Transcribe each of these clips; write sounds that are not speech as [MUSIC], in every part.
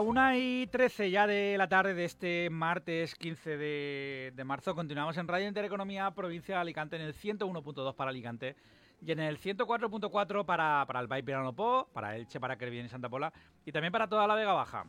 La 1 y 13 ya de la tarde de este martes 15 de, de marzo continuamos en Radio Intereconomía, provincia de Alicante, en el 101.2 para Alicante y en el 104.4 para, para el Valle Pirano Po, para Elche, para Kervien y Santa Pola y también para toda la Vega Baja.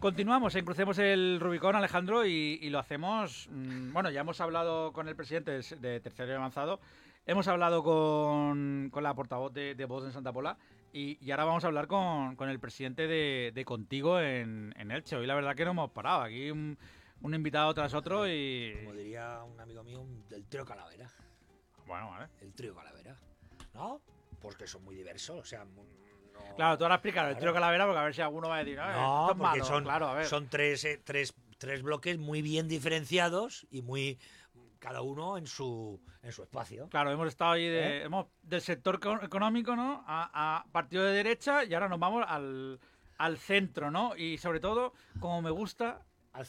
Continuamos en Crucemos el Rubicón, Alejandro, y, lo hacemos. mm, bueno, ya hemos hablado con el presidente de, de Tercero y Avanzado, hemos hablado con, con la portavoz de, de Voz en Santa Pola, y, y ahora vamos a hablar con, con el presidente de, de Contigo en, en Elche. Hoy la verdad que no hemos parado, aquí un, un invitado tras otro y. Como diría un amigo mío, del trío Calavera. Bueno, vale. El trío Calavera. ¿No? Pues que son muy diversos, o sea, no... Claro, tú ahora explícalo, el tiro calavera, porque a ver si alguno va a decir, "Ah, No, esto es porque malo". son, claro, a ver. son tres, eh, tres, tres bloques muy bien diferenciados y muy cada uno en su en su espacio. Claro, hemos estado ahí de, ¿Eh? hemos, del sector eco- económico, ¿no? A, a partido de derecha y ahora nos vamos al, al centro, ¿no? Y sobre todo, como me gusta,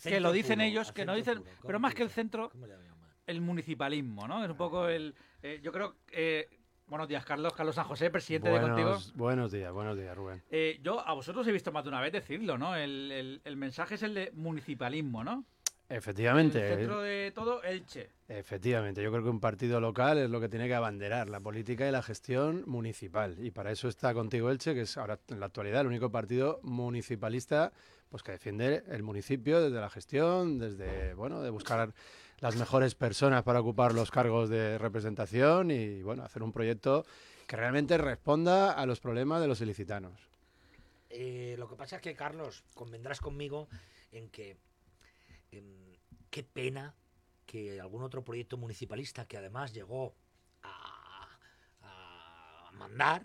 que lo dicen puro, ellos, que no dicen, pero ¿Cómo más que el centro, ¿Cómo le llaman? el municipalismo, ¿no? Es un poco el... eh, yo creo... Eh, buenos días, Carlos. Carlos San José, presidente de Contigo. Buenos, buenos días, buenos días, Rubén. Eh, yo a vosotros he visto más de una vez decirlo, ¿no? El, el- el mensaje es el de municipalismo, ¿no? Efectivamente, El centro de todo, Elche. efectivamente. Yo creo que un partido local es lo que tiene que abanderar la política y la gestión municipal. Y para eso está contigo Elche, que es ahora en la actualidad el único partido municipalista pues que defiende el municipio desde la gestión, desde bueno, de buscar las mejores personas para ocupar los cargos de representación y bueno, hacer un proyecto que realmente responda a los problemas de los ilicitanos. Eh, lo que pasa es que, Carlos, convendrás conmigo en que em, qué pena que algún otro proyecto municipalista que además llegó a, a mandar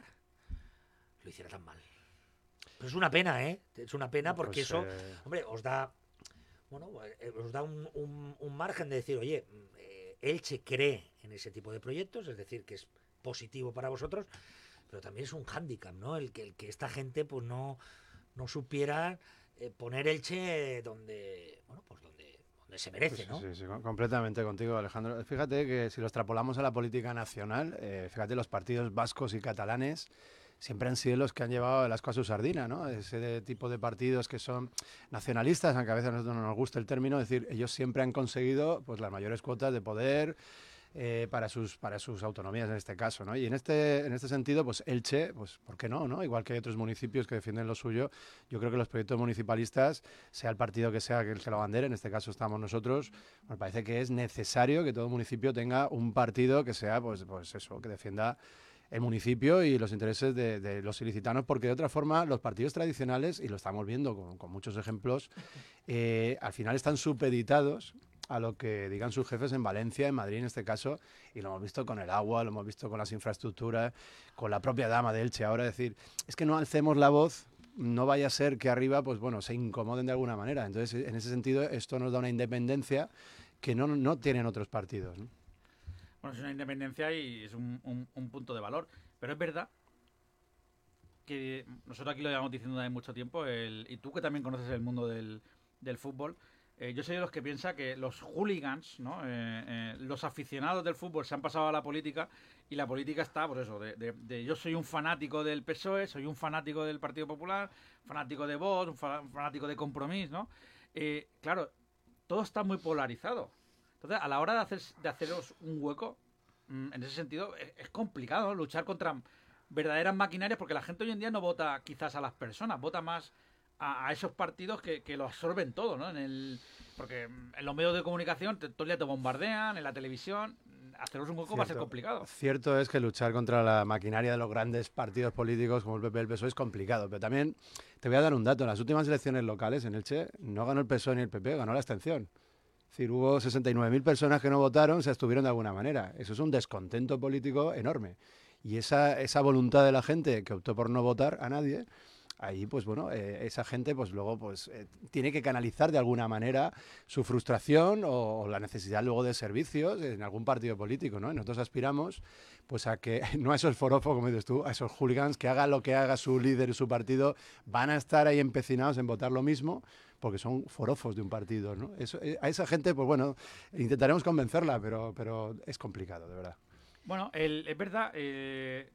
lo hiciera tan mal. Pero es una pena, ¿eh? Es una pena porque Pues, eso, eh, hombre, os da, bueno, eh, os da un, un- un margen de decir, oye, mm, eh, Elche cree en ese tipo de proyectos, es decir, que es positivo para vosotros, pero también es un hándicap, ¿no? El que, el que esta gente pues no, no supiera eh, poner Elche donde, bueno, pues donde, donde se merece, Sí, ¿no? Sí, sí, com- completamente contigo, Alejandro. Fíjate que si lo extrapolamos a la política nacional, eh, fíjate, los partidos vascos y catalanes siempre han sido los que han llevado el asco a su sardina, ¿no? Ese tipo de partidos que son nacionalistas, aunque a veces a nosotros no nos gusta el término, es decir, ellos siempre han conseguido pues las mayores cuotas de poder eh, para sus para sus autonomías en este caso, ¿no? Y en este en este sentido, pues Elche, pues ¿por qué no, no? Igual que hay otros municipios que defienden lo suyo, yo creo que los proyectos municipalistas, sea el partido que sea el que lo bandere, en este caso estamos nosotros, me parece que es necesario que todo municipio tenga un partido que sea, pues, pues eso, que defienda el municipio y los intereses de, de los ilicitanos, porque de otra forma los partidos tradicionales, y lo estamos viendo con, con muchos ejemplos, [LAUGHS] eh, al final están supeditados a lo que digan sus jefes en Valencia, en Madrid en este caso, y lo hemos visto con el agua, lo hemos visto con las infraestructuras, con la propia dama de Elche. Ahora decir, es que no alcemos la voz, no vaya a ser que arriba, pues bueno, se incomoden de alguna manera. Entonces, en ese sentido, esto nos da una independencia que no, no tienen otros partidos. ¿no? Es una independencia y es un, un- un punto de valor. Pero es verdad que nosotros aquí lo llevamos diciendo desde mucho tiempo, el- y tú que también conoces el mundo del, del fútbol, eh, yo soy de los que piensa que los hooligans, ¿no? Eh, eh, los aficionados del fútbol se han pasado a la política y la política está, por eso, de, de- de yo soy un fanático del PSOE, soy un fanático del Partido Popular, fanático de Vox, un fa- fanático de Compromís, ¿no? Claro, todo está muy polarizado. Entonces, a la hora de, hacer, de haceros un hueco, mm, en ese sentido, es, es complicado ¿no? luchar contra verdaderas maquinarias porque la gente hoy en día no vota quizás a las personas, vota más a, a esos partidos que, que lo absorben todo, ¿no? En el, porque mm, en los medios de comunicación te- todo el día te bombardean, en la televisión, mm, haceros un hueco va a ser complicado. Cierto es que luchar contra la maquinaria de los grandes partidos políticos como el PP y el PSOE E es complicado, pero también te voy a dar un dato. En las últimas elecciones locales en Elche no ganó el PSOE ni el PP, ganó la abstención. Decir, hubo 69.000 personas que no votaron, se abstuvieron de alguna manera. Eso es un descontento político enorme. Y esa, esa voluntad de la gente que optó por no votar a nadie, ahí pues bueno, eh, esa gente pues luego pues eh, tiene que canalizar de alguna manera su frustración o, o la necesidad luego de servicios en algún partido político, ¿no? Y nosotros aspiramos pues a que [LAUGHS] no a esos forofos, como dices tú, a esos hooligans, que haga lo que haga su líder y su partido, van a estar ahí empecinados en votar lo mismo porque son forofos de un partido, ¿no? Eso, eh, a esa gente, pues bueno, intentaremos convencerla, pero, pero es complicado, de verdad. Bueno, es verdad, eh,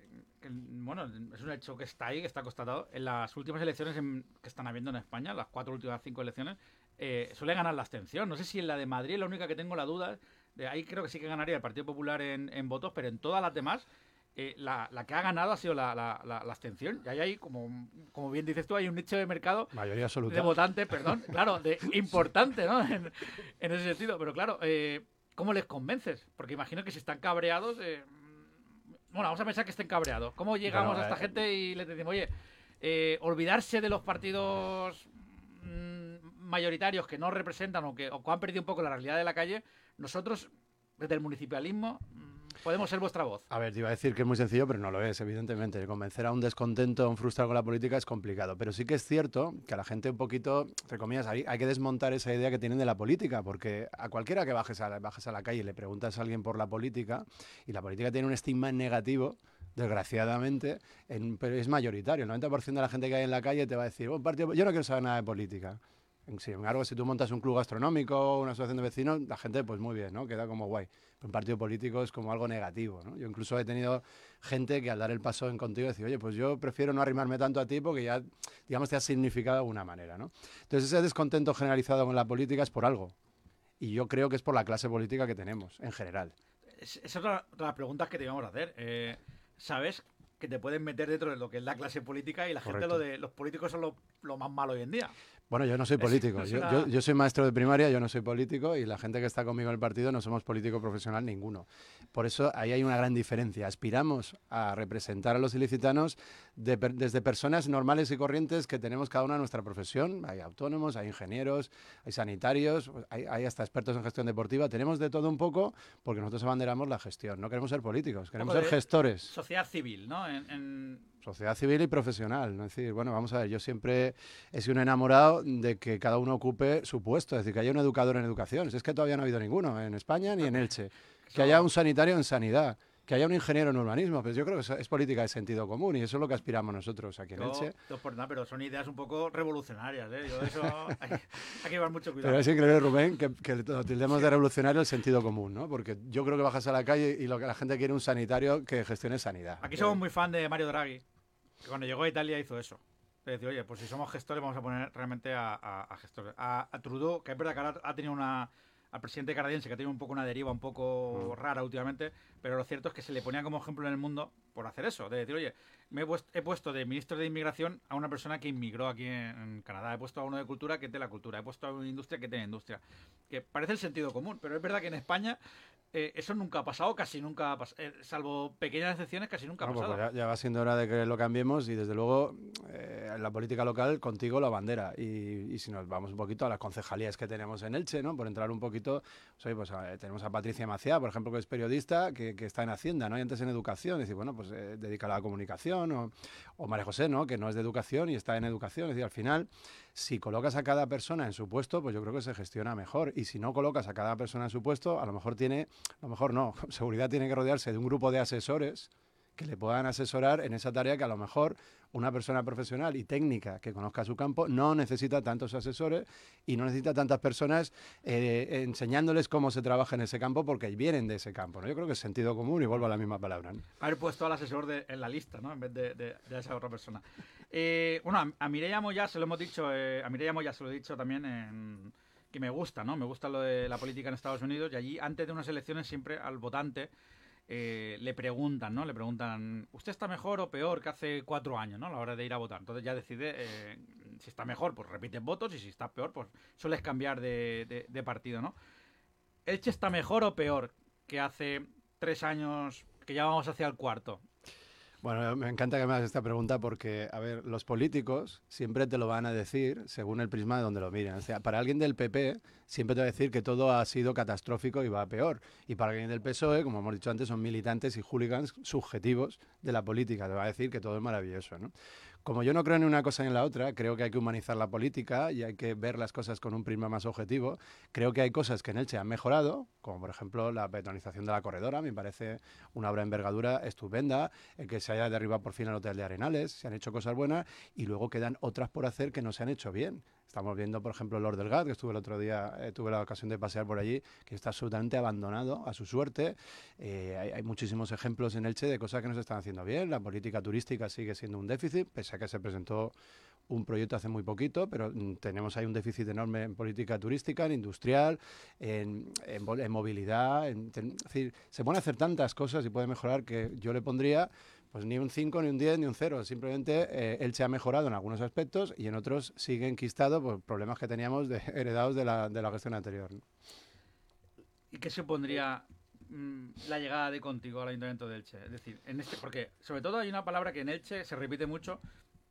bueno, es un hecho que está ahí, que está constatado. En las últimas elecciones que están habiendo en España, las cuatro últimas cinco elecciones, eh, suele ganar la abstención. No sé si en la de Madrid la única que tengo la duda. De ahí creo que sí que ganaría el Partido Popular en, votos, pero en todas las demás, eh, la, que ha ganado ha sido la, la, abstención. Y ahí hay, como, como bien dices tú, hay un nicho de mercado Mayoría absoluta. de votantes, perdón, claro, de importante, ¿no? [LAUGHS] En, ese sentido. Pero claro, eh, ¿cómo les convences? Porque imagino que si están cabreados. Eh, bueno, vamos a pensar que estén cabreados. ¿Cómo llegamos a esta gente y les decimos, oye, olvidarse de los partidos mayoritarios que no representan o que, o han perdido un poco la realidad de la calle, nosotros, desde el municipalismo, mm, podemos ser vuestra voz. A ver, te iba a decir que es muy sencillo, pero no lo es, evidentemente. Convencer a un descontento, a un frustrado con la política es complicado. Pero sí que es cierto que a la gente un poquito, entre comillas, hay, hay que desmontar esa idea que tienen de la política, porque a cualquiera que bajes a, bajes a la calle y le preguntas a alguien por la política, y la política tiene un estigma negativo, desgraciadamente, pero es mayoritario. El 90% de la gente que hay en la calle te va a decir, oh, partido, yo no quiero saber nada de política. Sin embargo, si tú montas un club gastronómico, una asociación de vecinos, la gente, pues muy bien, ¿no? Queda como guay. Pero un partido político es como algo negativo, ¿no? Yo incluso he tenido gente que al dar el paso en contigo decir, oye, pues yo prefiero no arrimarme tanto a ti porque ya, digamos, te has significado de alguna manera, ¿no? Entonces ese descontento generalizado con la política es por algo. Y yo creo que es por la clase política que tenemos, en general. Esa es otra de las preguntas que te íbamos a hacer. Eh, ¿Sabes que te pueden meter dentro de lo que es la clase política y la gente lo de los políticos son lo, lo, más malo hoy en día. Bueno, yo no soy político. Yo, soy maestro de primaria, yo no soy político y la gente que está conmigo en el partido no somos político profesional ninguno. Por eso ahí hay una gran diferencia. Aspiramos a representar a los ilicitanos desde personas normales y corrientes que tenemos cada una nuestra profesión. Hay autónomos, hay ingenieros, hay sanitarios, hay, hasta expertos en gestión deportiva. Tenemos de todo un poco porque nosotros abanderamos la gestión. No queremos ser políticos, queremos ser gestores. Sociedad civil, ¿no? en sociedad civil y profesional. ¿no? Es decir, bueno, vamos a ver, yo siempre he sido un enamorado de que cada uno ocupe su puesto, es decir, que haya un educador en educación. es que todavía no ha habido ninguno en España ni en Elche. Que haya un sanitario en sanidad que haya un ingeniero en urbanismo, pues yo creo que es, política de sentido común y eso es lo que aspiramos nosotros aquí en Elche. No por nada, pero son ideas un poco revolucionarias, ¿eh? Yo eso [LAUGHS] hay, que llevar mucho cuidado. Pero es increíble, Rubén, que, que tildemos de revolucionario el sentido común, ¿no? Porque yo creo que bajas a la calle y lo que la gente quiere es un sanitario que gestione sanidad. Aquí somos muy fan de Mario Draghi cuando llegó a Italia hizo eso. Es decir, oye, pues si somos gestores, vamos a poner realmente a, gestores. A, Trudeau, que es verdad que ahora ha tenido una. Al presidente canadiense, que ha tenido un poco una deriva un poco mm. rara últimamente, pero lo cierto es que se le ponía como ejemplo en el mundo por hacer eso. De decir, oye, me he puesto, de ministro de inmigración a una persona que inmigró aquí en, Canadá. He puesto a uno de cultura que es de la cultura. He puesto a una industria que tiene industria. Que parece el sentido común, pero es verdad que en España eh, eso nunca ha pasado, casi nunca ha pasado, eh, salvo pequeñas excepciones, casi nunca ha pues pasado. ya, va siendo hora de que lo cambiemos y desde luego eh, la política local contigo la bandera. Y, si nos vamos un poquito a las concejalías que tenemos en Elche, ¿no? por entrar un poquito, pues, pues tenemos a Patricia Maciá, por ejemplo, que es periodista, que, está en Hacienda ¿no? y antes en educación, es decir, bueno, pues dedica a la comunicación, o, o María José, ¿no? que no es de educación y está en educación, es decir, al final si colocas a cada persona en su puesto, pues yo creo que se gestiona mejor. Y si no colocas a cada persona en su puesto, a lo mejor tiene, a lo mejor no, [LAUGHS] seguridad tiene que rodearse de un grupo de asesores que le puedan asesorar en esa tarea que a lo mejor una persona profesional y técnica que conozca su campo no necesita tantos asesores y no necesita tantas personas eh, enseñándoles cómo se trabaja en ese campo porque vienen de ese campo. ¿no? Yo creo que es sentido común y vuelvo a la misma palabra. Haber puesto al asesor en la lista ¿no? en vez de, esa otra persona. Eh, bueno, a, a, Mireia Moya se lo hemos dicho, eh, a Mireia Moya se lo he dicho también en que me gusta, ¿no? Me gusta lo de la política en Estados Unidos y allí antes de unas elecciones siempre al votante eh, le preguntan, ¿no? Le preguntan, ¿usted está mejor o peor que hace cuatro años, ¿no? A la hora de ir a votar. Entonces ya decide eh, si está mejor, pues repites votos y si está peor, pues sueles cambiar de, de, partido, ¿no? ¿Elche está mejor o peor que hace tres años que ya vamos hacia el cuarto? Bueno, me encanta que me hagas esta pregunta porque, a ver, los políticos siempre te lo van a decir según el prisma de donde lo miren. O sea, para alguien del PP siempre te va a decir que todo ha sido catastrófico y va a peor. Y para alguien del PSOE, como hemos dicho antes, son militantes y hooligans subjetivos de la política. Te va a decir que todo es maravilloso, ¿no? Como yo no creo en una cosa ni en la otra, creo que hay que humanizar la política y hay que ver las cosas con un prisma más objetivo. Creo que hay cosas que en Elche han mejorado, como por ejemplo la betonización de la corredora, me parece una obra de envergadura estupenda, el que se haya derribado por fin el hotel de Arenales, se han hecho cosas buenas y luego quedan otras por hacer que no se han hecho bien. Estamos viendo, por ejemplo, Lord del que estuve el otro día, eh, tuve la ocasión de pasear por allí, que está absolutamente abandonado a su suerte. Eh, hay, muchísimos ejemplos en Elche de cosas que no se están haciendo bien. La política turística sigue siendo un déficit, pese a que se presentó un proyecto hace muy poquito, pero mm, tenemos ahí un déficit enorme en política turística, en industrial, en, en, en movilidad. En, es decir, se pueden hacer tantas cosas y puede mejorar que yo le pondría pues ni un 5, ni un 10, ni un 0. Simplemente eh, él se ha mejorado en algunos aspectos y en otros sigue enquistado por problemas que teníamos de, [LAUGHS] heredados de la, de la gestión anterior. ¿no? ¿Y qué supondría mmm, la llegada de contigo al Ayuntamiento de Elche? Es decir, en este, porque sobre todo hay una palabra que en Elche se repite mucho,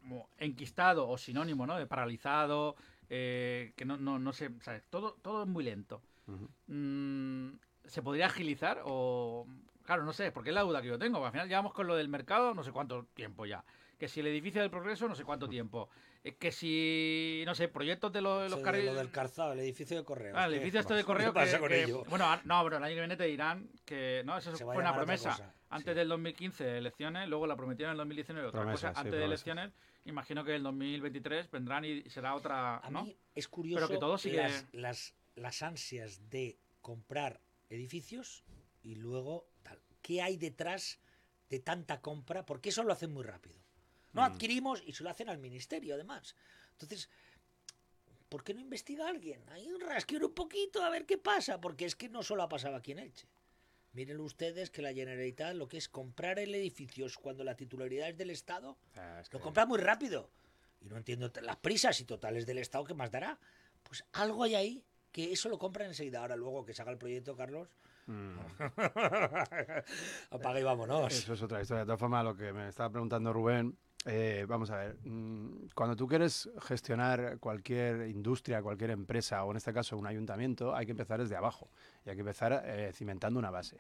como enquistado o sinónimo, ¿no? De paralizado, eh, que no, no, no sé, ¿sabes? Todo, todo es muy lento. Uh -huh. mm, ¿Se podría agilizar o Claro, no sé, porque es la duda que yo tengo. Al final llevamos con lo del mercado no sé cuánto tiempo ya. Que si el edificio del progreso, no sé cuánto tiempo. Que si, no sé, proyectos de, lo, de los sí, carriles. Lo del calzado, el edificio de correo. Ah, el edificio este de correo. [LAUGHS] Bueno, no, pero el año que viene te dirán que. No, eso Se fue una promesa. Antes sí. del 2015 elecciones, luego la prometieron en el 2019 otra Promesa, cosa. sí, Antes de promesa. elecciones, imagino que el 2023 vendrán y será otra. A ¿no? mí es curioso Pero que todo sigue. las, las, las ansias de comprar edificios y luego. ¿Qué hay detrás de tanta compra? Porque eso lo hacen muy rápido. No Mm. adquirimos y se lo hacen al ministerio, además. Entonces, ¿por qué no investiga alguien? Ahí un rasqueo un poquito a ver qué pasa, porque es que no solo ha pasado aquí en Elche. Miren ustedes que la Generalitat lo que es comprar el edificio es cuando la titularidad es del Estado, Ah, es lo compra muy rápido. Y no entiendo las prisas y totales del Estado que más dará. Pues algo hay ahí que eso lo compran enseguida. Ahora luego que se haga el proyecto, Carlos, Mm. [LAUGHS] apaga y vámonos. Eso es otra historia. De todas formas, lo que me estaba preguntando Rubén, eh, vamos a ver, mm, cuando tú quieres gestionar cualquier industria, cualquier empresa, o en este caso un ayuntamiento, hay que empezar desde abajo y hay que empezar eh, cimentando una base.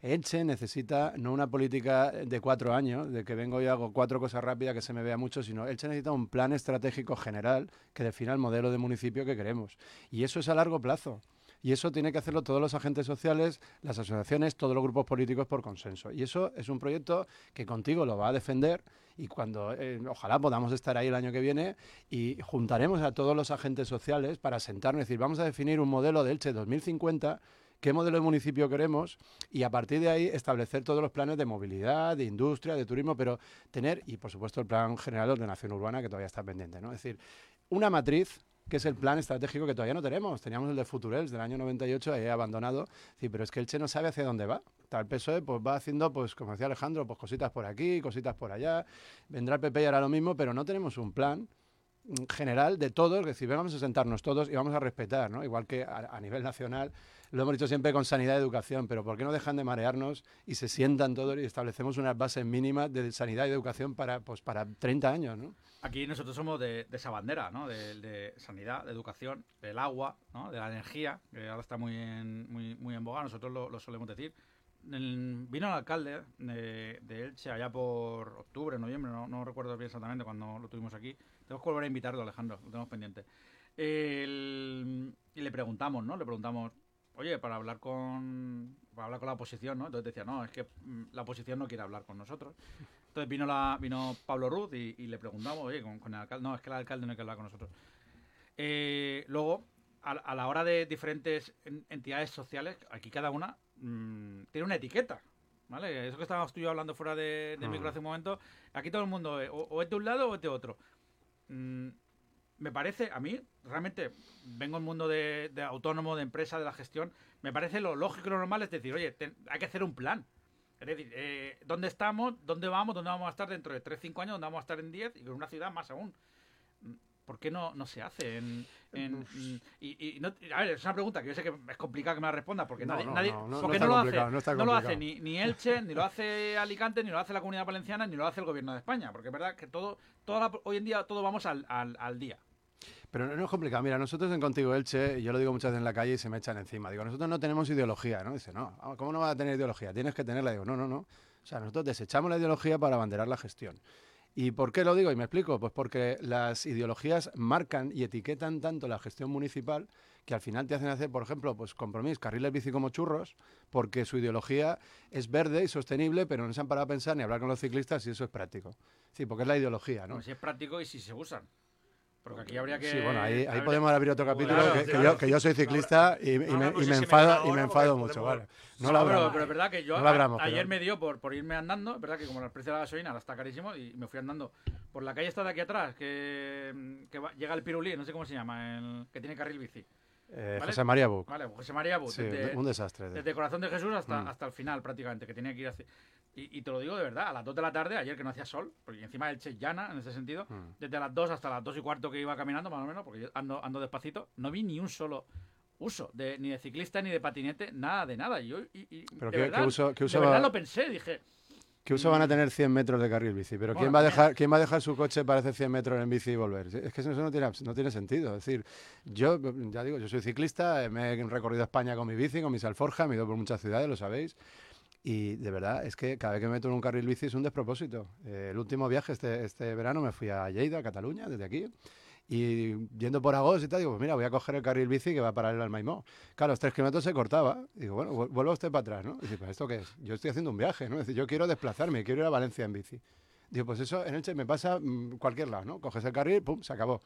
Elche necesita no una política de cuatro años, de que vengo y hago cuatro cosas rápidas que se me vea mucho, sino Elche necesita un plan estratégico general que defina el modelo de municipio que queremos. Y eso es a largo plazo. Y eso tiene que hacerlo todos los agentes sociales, las asociaciones, todos los grupos políticos por consenso. Y eso es un proyecto que contigo lo va a defender y cuando eh, ojalá podamos estar ahí el año que viene y juntaremos a todos los agentes sociales para sentarnos y decir, vamos a definir un modelo de Elche 2050 qué modelo de municipio queremos y a partir de ahí establecer todos los planes de movilidad, de industria, de turismo, pero tener, y por supuesto el plan general de ordenación urbana que todavía está pendiente, ¿no? Es decir, una matriz que es el plan estratégico que todavía no tenemos. Teníamos el de Futurels del año 98, ahí abandonado. Sí, pero es que el Che no sabe hacia dónde va. El PSOE pues va haciendo, pues como decía Alejandro, pues cositas por aquí, cositas por allá. Vendrá el PP y hará lo mismo, pero no tenemos un plan general de todos, es decir, vamos a sentarnos todos y vamos a respetar, ¿no? Igual que a, a nivel nacional, lo hemos dicho siempre con sanidad y educación, pero ¿por qué no dejan de marearnos y se sientan todos y establecemos unas bases mínimas de sanidad y educación para, pues, para 30 años, ¿no? Aquí nosotros somos de, de esa bandera, ¿no? De, de sanidad, de educación, del agua, ¿no? De la energía, que ahora está muy en, muy, muy en boga, nosotros lo, lo solemos decir. El- vino el alcalde de, de Elche allá por octubre, noviembre, no, no recuerdo bien exactamente cuando lo tuvimos aquí. Tenemos que volver a invitarlo, Alejandro, lo tenemos pendiente. El- y le preguntamos, ¿no? Le preguntamos, oye, para hablar con para hablar con la oposición, ¿no? Entonces decía, no, es que mm, la oposición no quiere hablar con nosotros. Entonces vino la vino Pablo Ruz y, y le preguntamos, oye, con, con el alcalde, no, es que el alcalde no quiere hablar con nosotros. Eh, luego, a, a la hora de diferentes en- entidades sociales, aquí cada una mm, tiene una etiqueta. ¿Vale? Eso que estábamos tú y yo hablando fuera de, de Mm. micro hace un momento, aquí todo el mundo eh, o, o es de un lado o es de otro. Mm, me parece, a mí, realmente, vengo del mundo de, de autónomo, de empresa, de la gestión, me parece lo lógico y lo normal es decir, oye, hay que hacer un plan. Es decir, eh, ¿dónde estamos? ¿Dónde vamos? ¿Dónde vamos a estar dentro de 3, 5 años? ¿Dónde vamos a estar en 10? Y en una ciudad más aún. ¿Por qué no, no se hace? En, en- y, y no- a ver, es una pregunta que yo sé que es complicada que me la responda porque nadie, no, nadie- no, porque lo hace, complicado, no lo hace complicado. ni, ni Elche, ni lo hace Alicante, ni lo hace la Comunidad Valenciana, ni lo hace el Gobierno de España, porque es verdad que todo, toda la- hoy en día todo vamos al, al, al día. Pero no, no es complicado. Mira, nosotros en Contigo Elche, y yo lo digo muchas veces en la calle y se me echan encima. Digo, nosotros no tenemos ideología, ¿no? Dice, no, ah, ¿cómo no vas a tener ideología? Tienes que tenerla. Digo, no, no, no. O sea, nosotros desechamos la ideología para abanderar la gestión. ¿Y por qué lo digo? Y me explico. Pues porque las ideologías marcan y etiquetan tanto la gestión municipal que al final te hacen hacer, por ejemplo, pues compromiso, carriles bici como churros, porque su ideología es verde y sostenible, pero no se han parado a pensar ni hablar con los ciclistas si eso es práctico. Sí, porque es la ideología, ¿no? Si es práctico y si se usan. Porque aquí habría que. Sí, bueno, ahí, podemos abrir otro capítulo, Claro, que, que claro. yo, que yo soy ciclista y, y me, y enfado, y me ahora enfado porque mucho, vale. No lo pero, pero es verdad que yo ayer pero- me dio por, por irme andando, es verdad que como el precio de la gasolina ahora está carísimo y me fui andando por la calle esta de aquí atrás, que, que va- llega el Pirulí, no sé cómo se llama, el, que tiene carril bici. Eh, ¿vale? José María Buc. Vale, José María Sí, desde, un desastre. desde Corazón de Jesús hasta, Mm. hasta el final prácticamente, que tenía que ir así. Y, y te lo digo de verdad, a las 2 de la tarde, ayer que no hacía sol, porque encima el Che llana en ese sentido, Mm. desde las 2 hasta las 2 y cuarto que iba caminando, más o menos, porque yo ando, ando despacito, no vi ni un solo uso, de, ni de ciclista ni de patinete, nada de nada. Y yo, y, y Pero de qué- verdad, qué uso- qué uso de verdad va- lo pensé, dije, ¿Qué uso van a tener 100 metros de carril bici? Pero ¿quién va, a dejar, ¿quién va a dejar su coche para hacer 100 metros en bici y volver? Es que eso no tiene, no tiene sentido. Es decir, yo, ya digo, yo soy ciclista, me he recorrido España con mi bici, con mis alforjas, me he ido por muchas ciudades, lo sabéis. Y de verdad, es que cada vez que me meto en un carril bici es un despropósito. Eh, el último viaje este, este verano me fui a Lleida, Cataluña, desde aquí. Y yendo por Agos y tal, digo, pues mira, voy a coger el carril bici que va paralelo al Maimó. Claro, los tres kilómetros se cortaba. Digo, bueno, vu- vuelva usted para atrás, ¿no? Y dice, pues ¿esto qué es? Yo estoy haciendo un viaje, ¿no? Es decir, yo quiero desplazarme, quiero ir a Valencia en bici. Digo, pues eso en Elche me pasa mm, cualquier lado, ¿no? Coges el carril, pum, se acabó.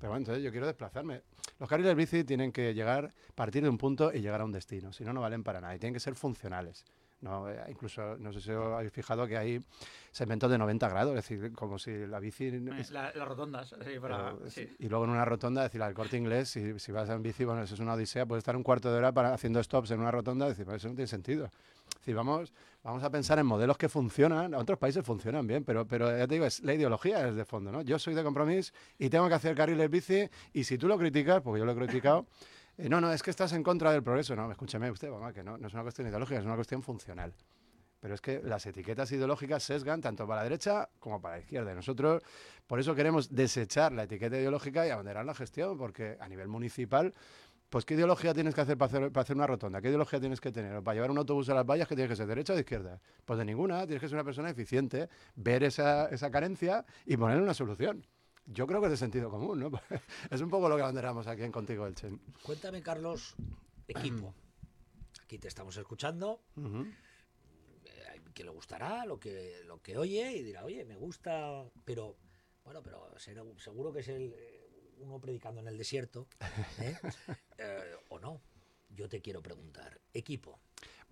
Pero bueno, entonces yo quiero desplazarme. Los carriles bici tienen que llegar, partir de un punto y llegar a un destino. Si no, no valen para nada. Y tienen que ser funcionales. No, eh, incluso, no sé si os habéis fijado que hay segmentos de 90 grados, es decir, como si la bici... eh, es- la- las rotondas. sí, para- pero, sí. Y luego en una rotonda, decir, al corte inglés, si, si vas en bici, bueno, eso es una odisea, puedes estar un cuarto de hora para, haciendo stops en una rotonda, decir, pues eso no tiene sentido. Es decir, vamos, vamos a pensar en modelos que funcionan, otros países funcionan bien, pero, pero ya te digo, es, la ideología es de fondo, ¿no? Yo soy de compromiso y tengo que hacer carriles bici, y si tú lo criticas, porque yo lo he criticado, eh, no, no, es que estás en contra del progreso, no, escúcheme usted, mamá, que no, no es una cuestión ideológica, es una cuestión funcional. Pero es que las etiquetas ideológicas sesgan tanto para la derecha como para la izquierda. Y nosotros, por eso queremos desechar la etiqueta ideológica y abanderar la gestión, porque a nivel municipal, pues ¿qué ideología tienes que hacer para hacer, para hacer una rotonda? ¿Qué ideología tienes que tener? Para llevar un autobús a las vallas, ¿qué tienes que ser? ¿Derecha o de izquierda? Pues de ninguna, tienes que ser una persona eficiente, ver esa, esa carencia y ponerle una solución. Yo creo que es de sentido común, ¿no? [LAUGHS] es un poco lo que abanderamos aquí en Contigo Elche. Cuéntame, Carlos, equipo. [CLEARS THROAT] Aquí te estamos escuchando. Eh, hay que le gustará lo que, lo que oye y dirá, oye, me gusta, pero bueno, pero será- seguro que es el, eh, uno predicando en el desierto, ¿eh? [LAUGHS] Eh, o no. Yo te quiero preguntar, equipo,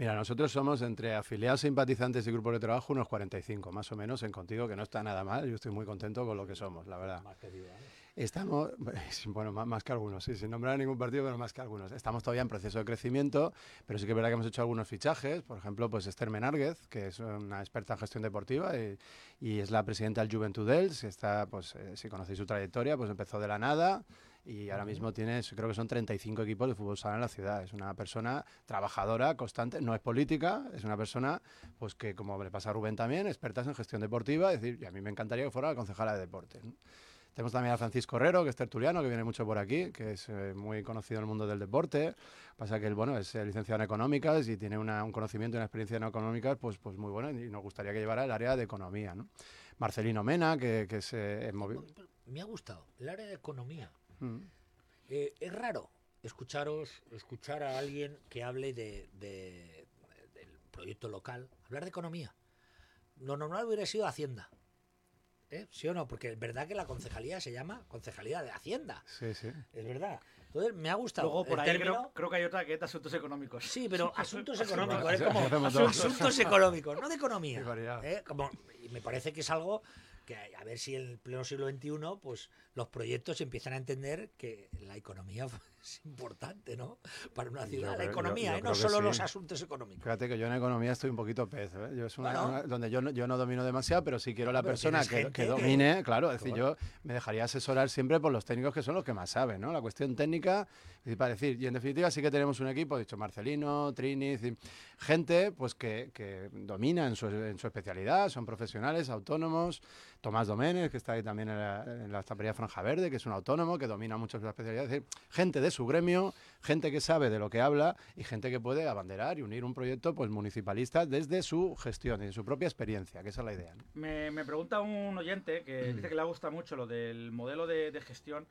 Mira, nosotros somos entre afiliados, simpatizantes y grupos de trabajo unos 45, más o menos, en Contigo, que no está nada mal. Yo estoy muy contento con lo que somos, la verdad. más que ciudadano. Estamos, [LAUGHS] bueno, más, más que algunos, sí, sin nombrar a ningún partido, pero más que algunos. Estamos todavía en proceso de crecimiento, pero sí que es verdad que hemos hecho algunos fichajes. Por ejemplo, pues Esther Menárguez, que es una experta en gestión deportiva y, y es la presidenta del Juventud Els. Está, pues, eh, si conocéis su trayectoria, pues empezó de la nada y ahora mismo tiene, creo que son 35 equipos de fútbol sala en la ciudad. Es una persona trabajadora, constante, no es política, es una persona, pues que como le pasa a Rubén también, expertas en gestión deportiva, es decir, y a mí me encantaría que fuera la concejala de deportes. ¿no? Tenemos también a Francisco Herrero, que es tertuliano, que viene mucho por aquí, que es eh, muy conocido en el mundo del deporte. Pasa que él, bueno, es eh, licenciado en económicas y tiene una- un conocimiento y una experiencia en económicas pues, pues muy buena y nos gustaría que llevara el área de economía. ¿no? Marcelino Mena, que, que es eh, Me ha gustado, el área de economía. Mm. Eh, es raro escucharos, escuchar a alguien que hable de, de- del proyecto local, hablar de economía. Lo normal hubiera sido Hacienda. ¿Eh? ¿Sí o no? Porque es verdad que la concejalía se llama Concejalía de Hacienda. Sí, sí. Es verdad. Entonces me ha gustado. Luego por el ahí término. creo, creo que hay otra que es de asuntos económicos. Sí, pero [LAUGHS] asuntos económicos. Es Así como asuntos económicos, no de economía. ¿eh? Como, y me parece que es algo que a ver si en el pleno siglo XXI pues los proyectos empiezan a entender que la economía es importante, ¿no? Para una Yo ciudad, la creo- economía, yo ¿eh? no solo sí. los asuntos económicos. Fíjate que yo en economía estoy un poquito pez, ¿eh? Yo es una, Bueno. una- donde yo no, yo no domino demasiado, pero sí quiero la Pero persona que, domine, claro, es decir, yo me dejaría asesorar siempre por los técnicos que son los que más saben, ¿no? La cuestión técnica, y para decir, y en definitiva sí que tenemos un equipo, dicho Marcelino, Trini, gente pues que, que domina en su, en su especialidad, son profesionales, autónomos, Tomás Doménez, que está ahí también en la, en la Franja Verde, que es un autónomo, que domina mucho la especialidad, es decir, gente de su gremio, gente que sabe de lo que habla y gente que puede abanderar y unir un proyecto pues municipalista desde su gestión y de su propia experiencia, que esa es la idea. ¿no? Me, me pregunta un oyente que Mm. dice que le gusta mucho lo del modelo de, de gestión,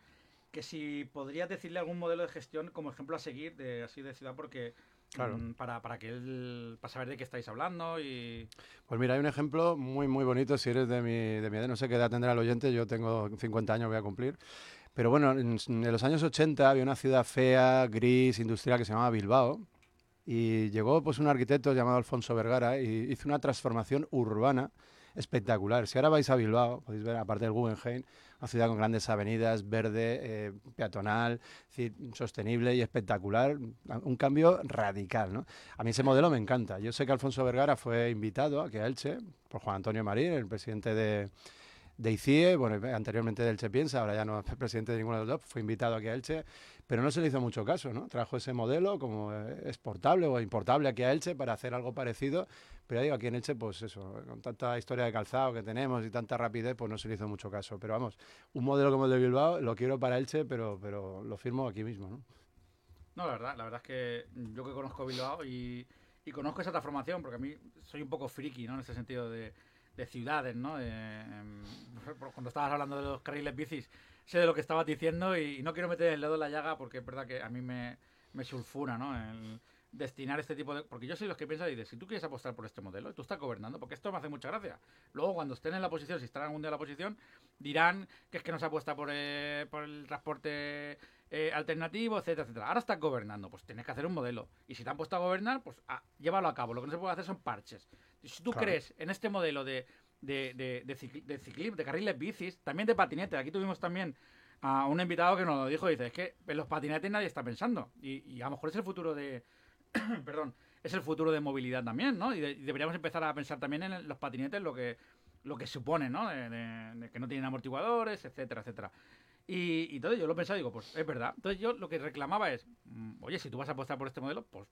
que si podrías decirle algún modelo de gestión como ejemplo a seguir de así de ciudad, porque Claro. mm, para, para que él para saber de qué estáis hablando y Pues mira, hay un ejemplo muy, muy bonito, si eres de mi, de mi edad, no sé qué edad tendrá el oyente, yo tengo 50 años, voy a cumplir, Pero bueno, en, los años 80 había una ciudad fea, gris, industrial que se llamaba Bilbao. Y llegó pues un arquitecto llamado Alfonso Vergara y hizo una transformación urbana espectacular. Si ahora vais a Bilbao, podéis ver, aparte del Guggenheim, una ciudad con grandes avenidas, verde, eh, peatonal, sostenible y espectacular. Un cambio radical. ¿no? A mí ese modelo me encanta. Yo sé que Alfonso Vergara fue invitado aquí a Elche por Juan Antonio Marín, el presidente de, de ICIE, bueno, anteriormente de Elche Piensa, ahora ya no es presidente de ninguno de los dos, fue invitado aquí a Elche, pero no se le hizo mucho caso, ¿no? Trajo ese modelo como eh, exportable o importable aquí a Elche para hacer algo parecido, pero ya digo, aquí en Elche, pues eso, con tanta historia de calzado que tenemos y tanta rapidez, pues no se le hizo mucho caso. Pero vamos, un modelo como el de Bilbao lo quiero para Elche, pero, pero lo firmo aquí mismo, ¿no? No, la verdad, la verdad es que yo que conozco Bilbao y, y conozco esa transformación, porque a mí soy un poco friki, ¿no? En ese sentido de de ciudades, ¿no? Eh, cuando estabas hablando de los carriles bicis, sé de lo que estabas diciendo y, no quiero meter el dedo en la llaga porque es verdad que a mí me, me sulfura, ¿no? El destinar este tipo de... Porque yo soy los que piensan y dicen, si tú quieres apostar por este modelo, tú estás gobernando, porque esto me hace mucha gracia. Luego, cuando estén en la posición, si están algún día en la posición, dirán que es que no se apuesta por, eh, por el transporte eh, alternativo, etcétera, etcétera. Ahora estás gobernando, pues tienes que hacer un modelo. Y si te han puesto a gobernar, pues llévalo a cabo. Lo que no se puede hacer son parches. Si tú crees en este modelo de, de, de, de, ciclismo, de carriles bicis, también de patinete, aquí tuvimos también a un invitado que nos lo dijo, dice, es que en los patinetes nadie está pensando. Y, a lo mejor es el futuro de... [CLEARS THROAT] perdón, es el futuro de movilidad también, ¿no? Y, deberíamos empezar a pensar también en los patinetes lo que, lo que supone, ¿no? De, que no tienen amortiguadores, etcétera, etcétera. Y, y entonces yo lo pensaba y digo, pues es verdad. Entonces yo lo que reclamaba es, mm, oye, si tú vas a apostar por este modelo, pues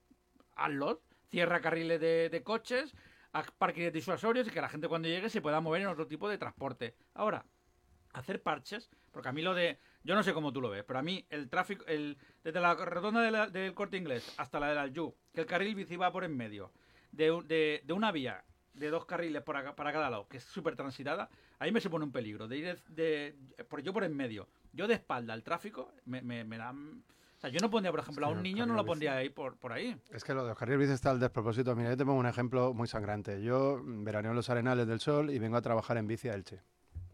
hazlo, cierra carriles de, de coches, a parques disuasorios y que la gente cuando llegue se pueda mover en otro tipo de transporte. Ahora, hacer parches, porque a mí lo de, yo no sé cómo tú lo ves, pero a mí el tráfico, el, desde la rotonda del corte inglés hasta la del Aljú, que el carril bici va por en medio, de, de, una vía de dos carriles para, para cada lado, que es súper transitada, ahí me supone un peligro. De ir de, por yo por en medio, yo de espalda al tráfico, me, me, me dan o sea, yo no pondría, por ejemplo, a un niño no lo pondría ahí por, por ahí. Es que lo de carril bici está al despropósito. Mira, yo te pongo un ejemplo muy sangrante. Yo veraneo en los Arenales del Sol y vengo a trabajar en bici a Elche.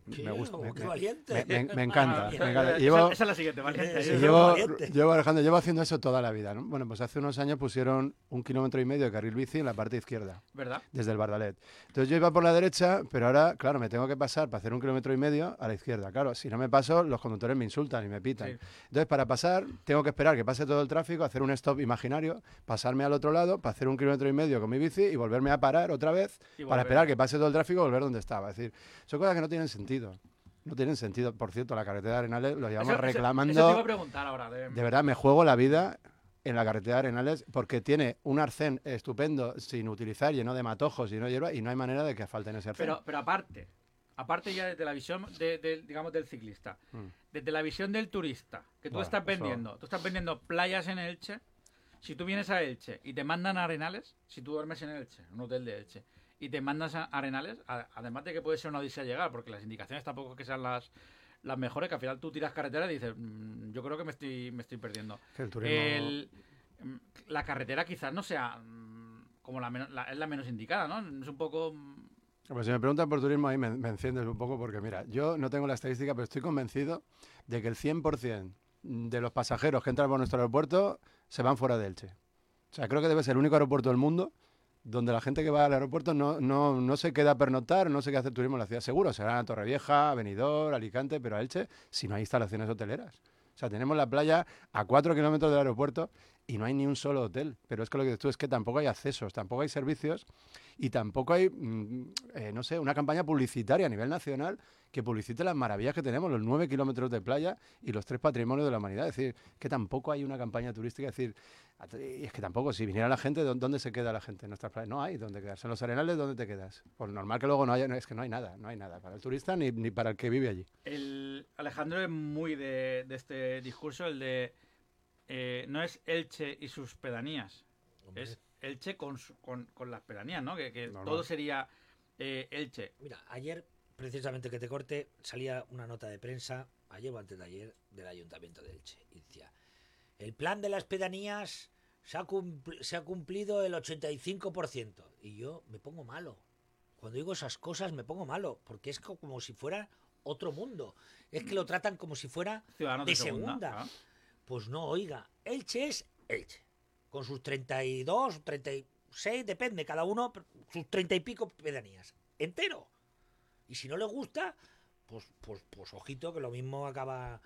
Me gusta. Me, qué valiente. Me, encanta. Llevo, esa, es la siguiente, valiente. llevo, llevo, Alejandro, llevo haciendo eso toda la vida. ¿no? Bueno, pues hace unos años pusieron un kilómetro y medio de carril bici en la parte izquierda. ¿Verdad? Desde el Bardalet. Entonces yo iba por la derecha, pero ahora, claro, me tengo que pasar para hacer un kilómetro y medio a la izquierda. Claro, si no me paso, los conductores me insultan y me pitan. Entonces, para pasar, tengo que esperar que pase todo el tráfico, hacer un stop imaginario, pasarme al otro lado, para hacer un kilómetro y medio con mi bici y volverme a parar otra vez para esperar que pase todo el tráfico y volver donde estaba. Es decir, son cosas que no tienen sentido. No tienen sentido. Por cierto, la carretera de Arenales lo llevamos reclamando. Eso, te iba a preguntar ahora. De... verdad, me juego la vida en la carretera de Arenales porque tiene un arcén estupendo sin utilizar, lleno de matojos y no hierba, y no hay manera de que falten ese arcén. Pero, pero aparte, aparte ya desde la visión de, digamos, del ciclista, mm. desde la visión del turista, que tú estás vendiendo, tú estás vendiendo playas en Elche, si tú vienes a Elche y te mandan a Arenales, si tú duermes en Elche, un hotel de Elche, y te mandas a Arenales, además de que puede ser una odisea llegar, porque las indicaciones tampoco que sean las, las mejores, que al final tú tiras carretera y dices, mm, yo creo que me estoy, me estoy perdiendo. El mm, la carretera quizás no sea mm, como la, menos, es la menos indicada, ¿no? Es un poco... Pues si me preguntan por turismo ahí me, me, enciendes un poco porque mira, yo no tengo la estadística, pero estoy convencido de que el 100% de los pasajeros que entran por nuestro aeropuerto se van fuera de Elche. O sea, creo que debe ser el único aeropuerto del mundo donde la gente que va al aeropuerto no, no, no se queda a pernoctar, no se queda a hacer turismo en la ciudad. Seguro, será a Torrevieja, Benidorm, Alicante, pero a Elche, si no hay instalaciones hoteleras. O sea, tenemos la playa a cuatro kilómetros del aeropuerto y no hay ni un solo hotel. Pero es que lo que dices tú es que tampoco hay accesos, tampoco hay servicios y tampoco hay, mm, eh, no sé, una campaña publicitaria a nivel nacional que publicite las maravillas que tenemos, los nueve kilómetros de playa y los tres patrimonios de la humanidad. Es decir, que tampoco hay una campaña turística. Es decir, y es que tampoco, si viniera la gente, ¿dónde se queda la gente en nuestras playas? No hay dónde quedarse. En los arenales, ¿dónde te quedas? Pues normal que luego no haya, es que no hay nada, no hay nada para el turista ni, ni para el que vive allí. El Alejandro es muy de, este discurso, el de eh, no es Elche y sus pedanías, es Elche con, con, con, las pedanías, ¿no? Que, todo sería eh, Elche. Mira, ayer precisamente que te corte, salía una nota de prensa, ayer o antes de ayer, del Ayuntamiento de Elche. Y decía, el plan de las pedanías se ha, se ha cumplido el 85%. Y yo me pongo malo. Cuando digo esas cosas me pongo malo, porque es como si fuera otro mundo. Es que lo tratan como si fuera Ciudadanos de segunda. Pues no, oiga, Elche es Elche. Con sus 32, 36, depende, cada uno, sus 30 y pico pedanías. Entero. Y si no le gusta, pues, pues, pues ojito, que lo mismo acaba.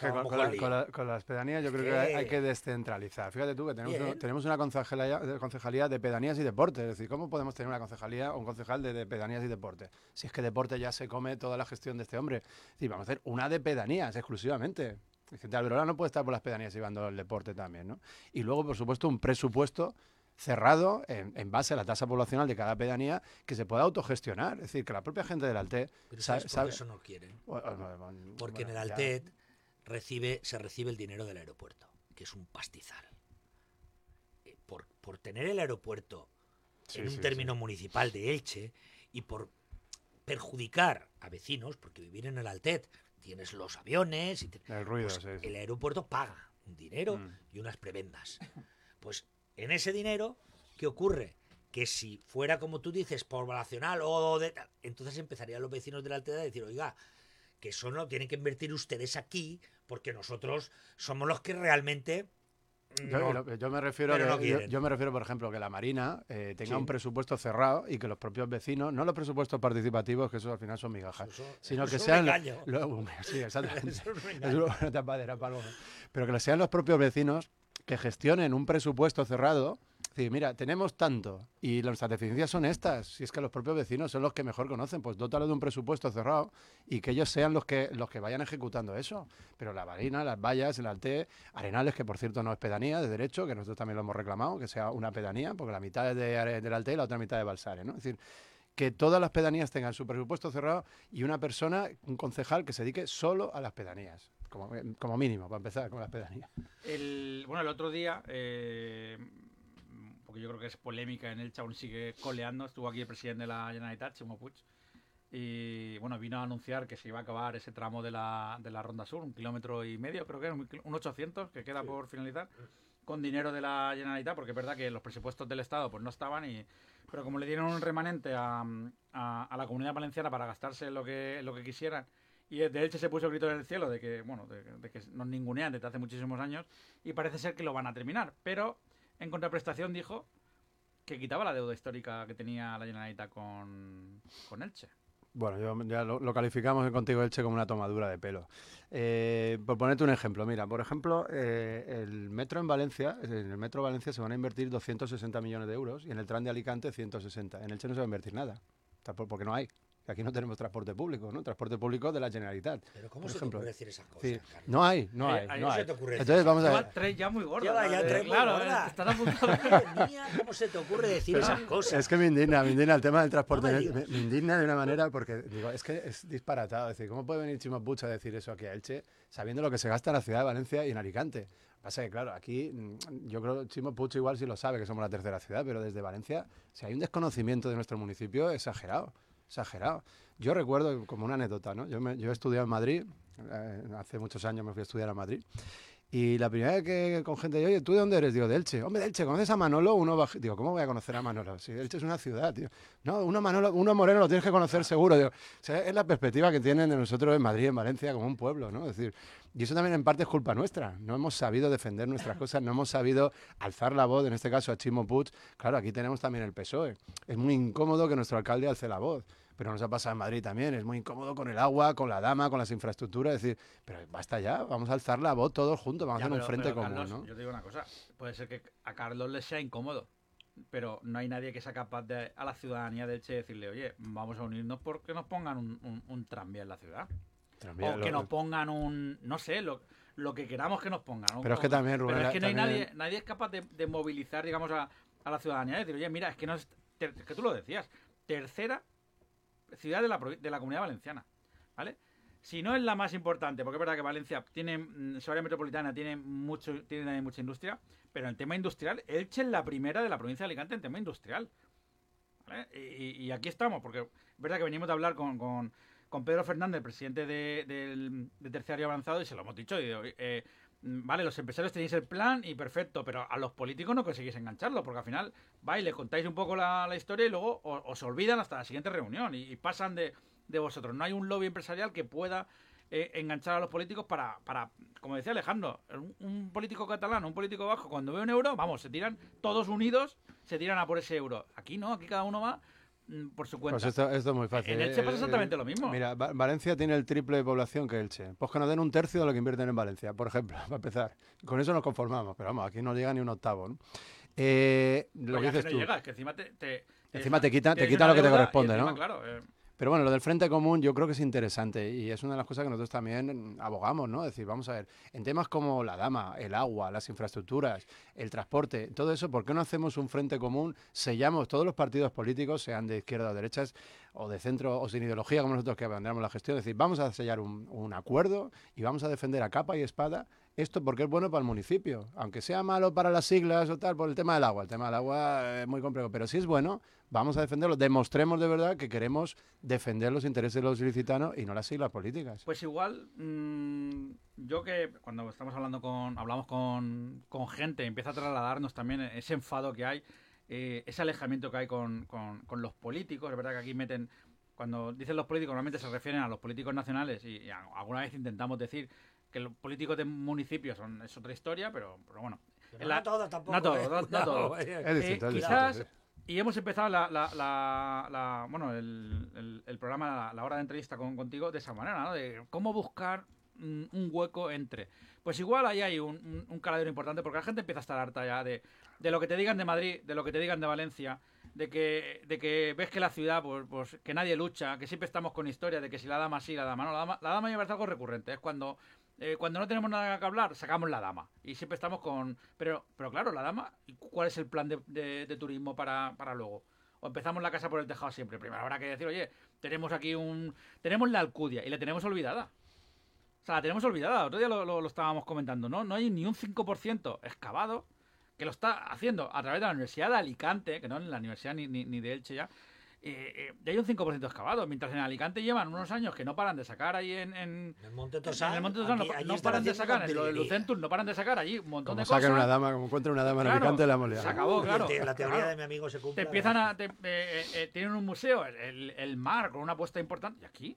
Con, con poco la- lío. con la- con las pedanías yo creo que que- hay, que descentralizar. Fíjate tú que tenemos, una- tenemos una concejalía, de- concejalía de pedanías y deporte. Es decir, ¿cómo podemos tener una concejalía o un concejal de, de pedanías y deporte? Si es que deporte ya se come toda la gestión de este hombre. Es decir, vamos a hacer una de pedanías exclusivamente. Vicente Alberola no puede estar por las pedanías llevando el deporte también, ¿no? Y luego, por supuesto, un presupuesto cerrado en, en base a la tasa poblacional de cada pedanía que se pueda autogestionar. Es decir, que la propia gente del ALTE Pero sa- ¿sabes por sabe- eso no quieren? o- o- o- Porque en el ya. Altet recibe, se recibe el dinero del aeropuerto, que es un pastizal. Eh, Por, por tener el aeropuerto Sí, en un sí, término municipal de Elche y por perjudicar a vecinos, porque vivir en el Altet tienes los aviones y te- El ruido, pues sí, sí. el aeropuerto paga un dinero Mm. y unas prebendas. Pues en ese dinero, ¿qué ocurre? Que si fuera como tú dices, poblacional o de entonces empezarían los vecinos del Altet a decir, oiga, que eso no tienen que invertir ustedes aquí, porque nosotros somos los que realmente Yo, no- lo- yo me refiero pero que- no yo, me refiero, por ejemplo, que la Marina eh, tenga Sí. un presupuesto cerrado y que los propios vecinos, no los presupuestos participativos, que eso al final son migajas, Eso- sino eso que sean lo- sí, exactamente. [LAUGHS] Pero que sean los propios vecinos que gestionen un presupuesto cerrado. Decir, mira, tenemos tanto y nuestras deficiencias son estas. Si es que los propios vecinos son los que mejor conocen, pues dótalo de un presupuesto cerrado y que ellos sean los que los que vayan ejecutando eso. Pero la Marina, las vallas, el Alte, Arenales, que por cierto no es pedanía de derecho, que nosotros también lo hemos reclamado, que sea una pedanía, porque la mitad es de, del Alte y la otra mitad de Balsare, ¿no? Es decir, que todas las pedanías tengan su presupuesto cerrado y una persona, un concejal, que se dedique solo a las pedanías, como, como mínimo, para empezar con las pedanías. El, bueno, el otro día, eh, porque yo creo que es polémica en el aún sigue coleando, estuvo aquí el presidente de la Generalitat, Ximo Puig, y bueno, vino a anunciar que se iba a acabar ese tramo de la, de la Ronda Sur, un kilómetro y medio, creo que un, un 800 que queda por finalizar, con dinero de la Generalitat, porque es verdad que los presupuestos del Estado pues no estaban, y, pero como le dieron un remanente a, a- a la comunidad valenciana para gastarse lo que, lo que quisieran, y de Elche se puso el grito en el cielo de que, bueno, de, de que nos ningunean desde hace muchísimos años, y parece ser que lo van a terminar, pero en contraprestación dijo que quitaba la deuda histórica que tenía la Generalitat con, con Elche. Bueno, yo- ya lo, calificamos contigo, Elche, como una tomadura de pelo. Eh, por ponerte un ejemplo, mira, por ejemplo, eh, el metro en Valencia, en el metro Valencia se van a invertir 260 millones de euros y en el tren de Alicante 160. En Elche no se va a invertir nada, porque no hay. Aquí no tenemos transporte público, ¿no? Transporte público de la Generalitat. Pero ¿cómo por se ejemplo. te ocurre decir esas cosas, Sí, no hay, no Eh, hay, no se te ocurre decir Entonces vamos a ver. tres ya muy gordas. Lleva ya ¿no? tres muy claro, gordas. eh, estás apuntado. [LAUGHS] Madre mía, ¿cómo se te ocurre decir esas cosas? Es que me indigna, me indigna el tema del transporte. No me me, indigna de una manera porque digo, es que es disparatado. Es decir, ¿cómo puede venir Chimo Puig a decir eso aquí a Elche sabiendo lo que se gasta en la ciudad de Valencia y en Alicante? Pasa que, claro, aquí mm, yo creo que Chimo Puig igual sí lo sabe que somos la tercera ciudad, pero desde Valencia, si hay un desconocimiento de nuestro municipio, exagerado, exagerado. Yo recuerdo como una anécdota, ¿no? Yo, me- yo he estudiado en Madrid, eh, hace muchos años me fui a estudiar a Madrid. Y la primera vez que con gente, oye, ¿tú de dónde eres? Digo, de Elche. Hombre, de Elche, ¿conoces a Manolo? Uno baj- Digo, ¿cómo voy a conocer a Manolo? Si Elche es una ciudad, tío. No, uno Manolo, uno Moreno lo tienes que conocer seguro. Digo, o sea, es la perspectiva que tienen de nosotros en Madrid, en Valencia, como un pueblo, ¿no? Es decir, y eso también en parte es culpa nuestra. No hemos sabido defender nuestras [LAUGHS] cosas, no hemos sabido alzar la voz, en este caso a Chimo Puig. Claro, aquí tenemos también el PSOE. Es muy incómodo que nuestro alcalde alce la voz. Pero nos ha pasado en Madrid también. Es muy incómodo con el agua, con la dama, con las infraestructuras. Es decir, pero basta ya, vamos a alzar la voz todos juntos, vamos Ya, a hacer un frente común, Carlos, ¿no? Yo te digo una cosa, puede ser que a Carlos le sea incómodo, pero no hay nadie que sea capaz de a la ciudadanía de Elche decirle, oye, vamos a unirnos porque nos pongan un, un, un tranvía en la ciudad. Tranvía, o lo- que nos pongan un, no sé, lo, lo que queramos que nos pongan. ¿no? Pero es que también, Rubén, Pero es que no hay también- nadie, nadie es capaz de, de movilizar, digamos, a, a la ciudadanía y decir, oye, mira, es que no es, que tú lo decías, tercera ciudad de la, de la comunidad valenciana, ¿vale? Si no es la más importante, porque es verdad que Valencia tiene, mm, su área metropolitana tiene mucho, tiene mucha industria, pero en el tema industrial, Elche es la primera de la provincia de Alicante en tema industrial. ¿vale? Y, aquí estamos, porque es verdad que venimos de hablar con, con, Pedro Fernández, presidente de, del de Terciario Avanzado, y se lo hemos dicho, eh, vale, los empresarios tenéis el plan y perfecto, pero a los políticos no conseguís engancharlo, porque al final vais, le contáis un poco la, historia y luego os, olvidan hasta la siguiente reunión y, pasan de, de vosotros. No hay un lobby empresarial que pueda eh, enganchar a los políticos para, para como decía Alejandro, un, un político catalán, un político bajo, cuando ve un euro, vamos, se tiran todos unidos, se tiran a por ese euro. Aquí no, aquí cada uno va por su cuenta. Pues esto, esto es muy fácil. En Elche eh, pasa eh, exactamente lo mismo. Mira, Va- Valencia tiene el triple de población que Elche. Pues que nos den un tercio de lo que invierten en Valencia, por ejemplo, [LAUGHS] para empezar. Con eso nos conformamos, pero vamos, aquí no llega ni un octavo. ¿no? Eh, lo Pues que dices no tú. llega, es que encima te, te- Encima te quita- te tienes quita una lo que te corresponde, encima, ¿no? Claro, eh, Pero bueno, lo del Frente Común yo creo que es interesante y es una de las cosas que nosotros también abogamos, ¿no? Es decir, vamos a ver, en temas como la dama, el agua, las infraestructuras, el transporte, todo eso, ¿por qué no hacemos un Frente Común? Sellamos todos los partidos políticos, sean de izquierda o derechas, o de centro o sin ideología, como nosotros que abandonamos la gestión, es decir, vamos a sellar un, un acuerdo y vamos a defender a capa y espada esto porque es bueno para el municipio, aunque sea malo para las siglas o tal, por el tema del agua. El tema del agua es muy complejo, pero si es bueno, vamos a defenderlo. Demostremos de verdad que queremos defender los intereses de los ilicitanos y no las siglas políticas. Pues igual, mm, yo que cuando estamos hablando con, hablamos con, con gente, empieza a trasladarnos también ese enfado que hay, eh, ese alejamiento que hay con, con- los políticos. Es verdad que aquí meten, cuando dicen los políticos, normalmente se refieren a los políticos nacionales y, alguna vez intentamos decir que los políticos de municipios son, es otra historia, pero, pero bueno. Pero la- no todos tampoco. no todos, eh, no- no todos. eh. Quizás-. Y hemos empezado la, la- la- la- bueno, el, el- el programa, la, la hora de entrevista con, contigo de esa manera, ¿no? De cómo buscar mm, un hueco entre. Pues igual ahí hay un, un, un caladero importante porque la gente empieza a estar harta ya de, de lo que te digan de Madrid, de lo que te digan de Valencia, de que, de que ves que la ciudad, pues, pues que nadie lucha, que siempre estamos con historia, de que si la dama sí, la dama no. La dama, la dama me parece algo recurrente. Es cuando eh, cuando no tenemos nada que hablar, sacamos la dama. Y siempre estamos con... Pero, pero claro, la dama, ¿y cu- ¿cuál es el plan de, de- turismo para, para luego? O empezamos la casa por el tejado siempre. Primero habrá que decir, oye, tenemos aquí un... Tenemos la Alcudia y la tenemos olvidada. O sea, la tenemos olvidada. Otro día lo, lo- estábamos comentando, ¿no? No hay ni un 5% excavado que lo está haciendo a través de la Universidad de Alicante, que no es la Universidad ni, ni, ni de Elche ya. Eh, eh, ya hay un 5% excavado, mientras en Alicante llevan unos años que no paran de sacar ahí en, en, En el Monte Tosán. en el Monte Tosán no, allí paran de sacar, en lo del. Lucentum no paran de sacar allí un montón Como de cosas. una dama, como encuentren una dama en Claro, Alicante, la hemos liado. se acabó, claro. La teoría Claro. de mi amigo se cumple. Te empiezan a. te- eh, eh, eh, tienen un museo, el, el mar, con una apuesta importante. ¿Y aquí?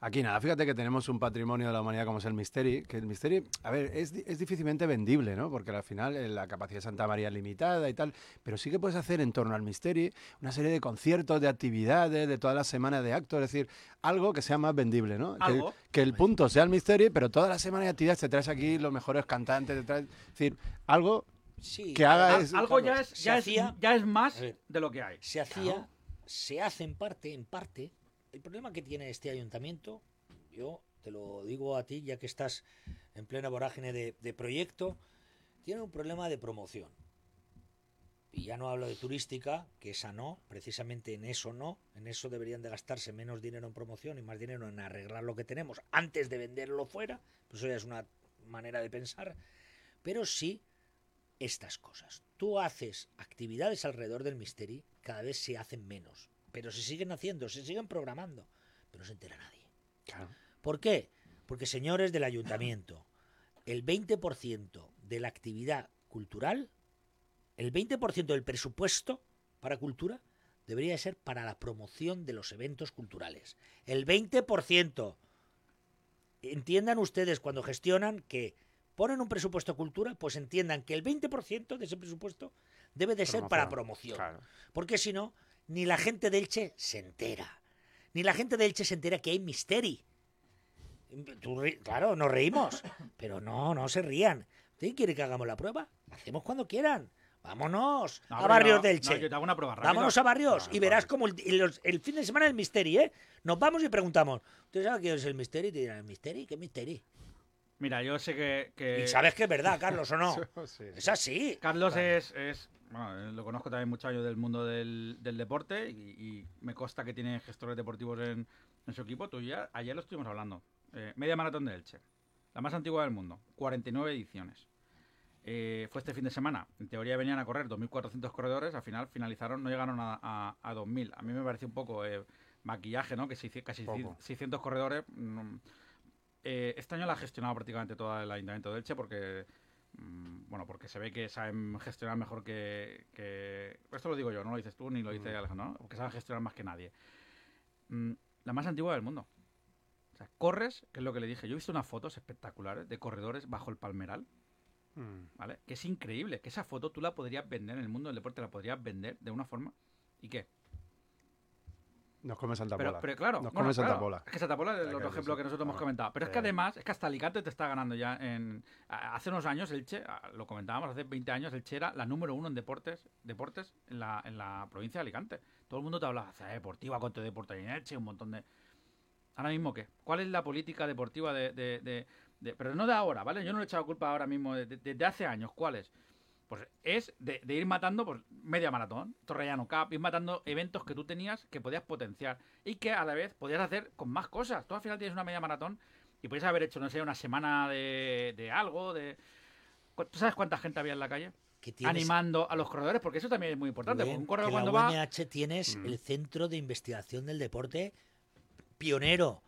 Aquí nada, fíjate que tenemos un patrimonio de la humanidad como es el Misteri, que el Misteri, a ver, es, es difícilmente vendible, ¿no? Porque al final eh, la capacidad de Santa María es limitada y tal, pero sí que puedes hacer en torno al Misteri una serie de conciertos, de actividades, de toda la semana de actos, es decir, algo que sea más vendible, ¿no? Que, Algo. que el punto sea el Misteri, pero toda la semana de actividades te traes aquí los mejores cantantes, te traes, es decir, algo Sí, que haga es- Algo ya es, ya, es, hacía- ya es más de lo que hay. se hacía, se hace en parte, en parte. El problema que tiene este ayuntamiento, yo te lo digo a ti, ya que estás en plena vorágine de, proyecto, tiene un problema de promoción. Y ya no hablo de turística, que esa no, precisamente en eso no, en eso deberían de gastarse menos dinero en promoción y más dinero en arreglar lo que tenemos antes de venderlo fuera, pues eso ya es una manera de pensar, pero sí estas cosas. Tú haces actividades alrededor del Misteri, cada vez se hacen menos, pero se siguen haciendo, se siguen programando, pero no se entera nadie. ¿Por qué? Porque, señores del ayuntamiento, el 20% de la actividad cultural, el 20% del presupuesto para cultura, debería de ser para la promoción de los eventos culturales. El 20%. Entiendan ustedes cuando gestionan que ponen un presupuesto cultura, pues entiendan que el 20% de ese presupuesto debe de ser para promoción. Claro. Porque si no, ni la gente de Elche se entera. Ni la gente de Elche se entera que hay misteri. Tú claro, nos reímos. [COUGHS] Pero no, no se rían. ¿Usted quiere que hagamos la prueba? La hacemos cuando quieran. Vámonos No, a barrios yo- de no, Elche. yo te hago una prueba. Vámonos a barrios y verás como el, el- el fin de semana el misteri, ¿eh? Nos vamos y preguntamos. ¿Usted sabe qué es el misteri? Y te dirán, ¿el misteri? ¿Qué misteri? Mira, yo sé que. que Y sabes que es verdad, Carlos, ¿o no? [LAUGHS] Sí. Es así. Carlos es, es- bueno, eh, lo conozco también muchos años del mundo del, del deporte y, y me consta que tiene gestores deportivos en, en su equipo. Tú ya, ayer lo estuvimos hablando. Eh, media maratón de Elche, la más antigua del mundo, 49 ediciones. Eh, fue este fin de semana. En teoría venían a correr 2.400 corredores, al final finalizaron, no llegaron a, a, a 2.000. A mí me parece un poco eh, maquillaje, ¿no? Que hici- casi Poco. 600 corredores. mm, eh, este año la ha gestionado prácticamente todo el Ayuntamiento de Elche porque Mm, bueno, porque se ve que saben gestionar mejor que, que- Esto lo digo yo, no lo dices tú ni lo dice Mm. Alejandro, ¿no? Porque saben gestionar más que nadie. Mm, la más antigua del mundo. O sea, corres, que es lo que le dije. Yo he visto unas fotos espectaculares de corredores bajo el palmeral, Mm. ¿vale? Que es increíble, que esa foto tú la podrías vender en el mundo del deporte, la podrías vender de una forma. ¿Y qué? Nos come Santa Pero, Pola. pero claro, Nos bueno, come Santa claro, Pola. Es que Santa Pola es el otro ejemplo que nosotros hemos comentado. Pero es que además, es que hasta Alicante te está ganando ya en. Hace unos años, Elche, lo comentábamos hace 20 años, Elche era la número uno en deportes deportes en la, en la provincia de Alicante. Todo el mundo te hablaba, "Ciudad deportiva, contra deporte en Elche, un montón de. Ahora mismo, ¿qué? ¿Cuál es la política deportiva de, de- de- de- Pero no de ahora, ¿vale? Yo no le he echado culpa ahora mismo, de- de- desde hace años. ¿Cuál es? Pues es de, de ir matando pues, media maratón, Torrellano Cup, ir matando eventos que tú tenías que podías potenciar y que a la vez podías hacer con más cosas. Tú al final tienes una media maratón y podías haber hecho, no sé, una semana de, de algo, de... ¿Tú sabes cuánta gente había en la calle? Animando a los corredores, porque eso también es muy importante. Porque un corredor que cuando la va... UMH tienes Mm. el centro de investigación del deporte pionero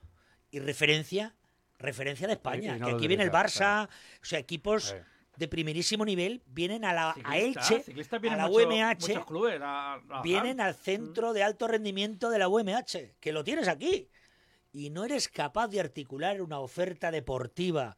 y referencia referencia de España. Y no que aquí viene el Barça, o sea, equipos Eh, de primerísimo nivel vienen a, la, a Elche, a la mucho- UMH, muchos clubes a- a trabajar. vienen al centro de alto rendimiento de la UMH, que lo tienes aquí. Y no eres capaz de articular una oferta deportiva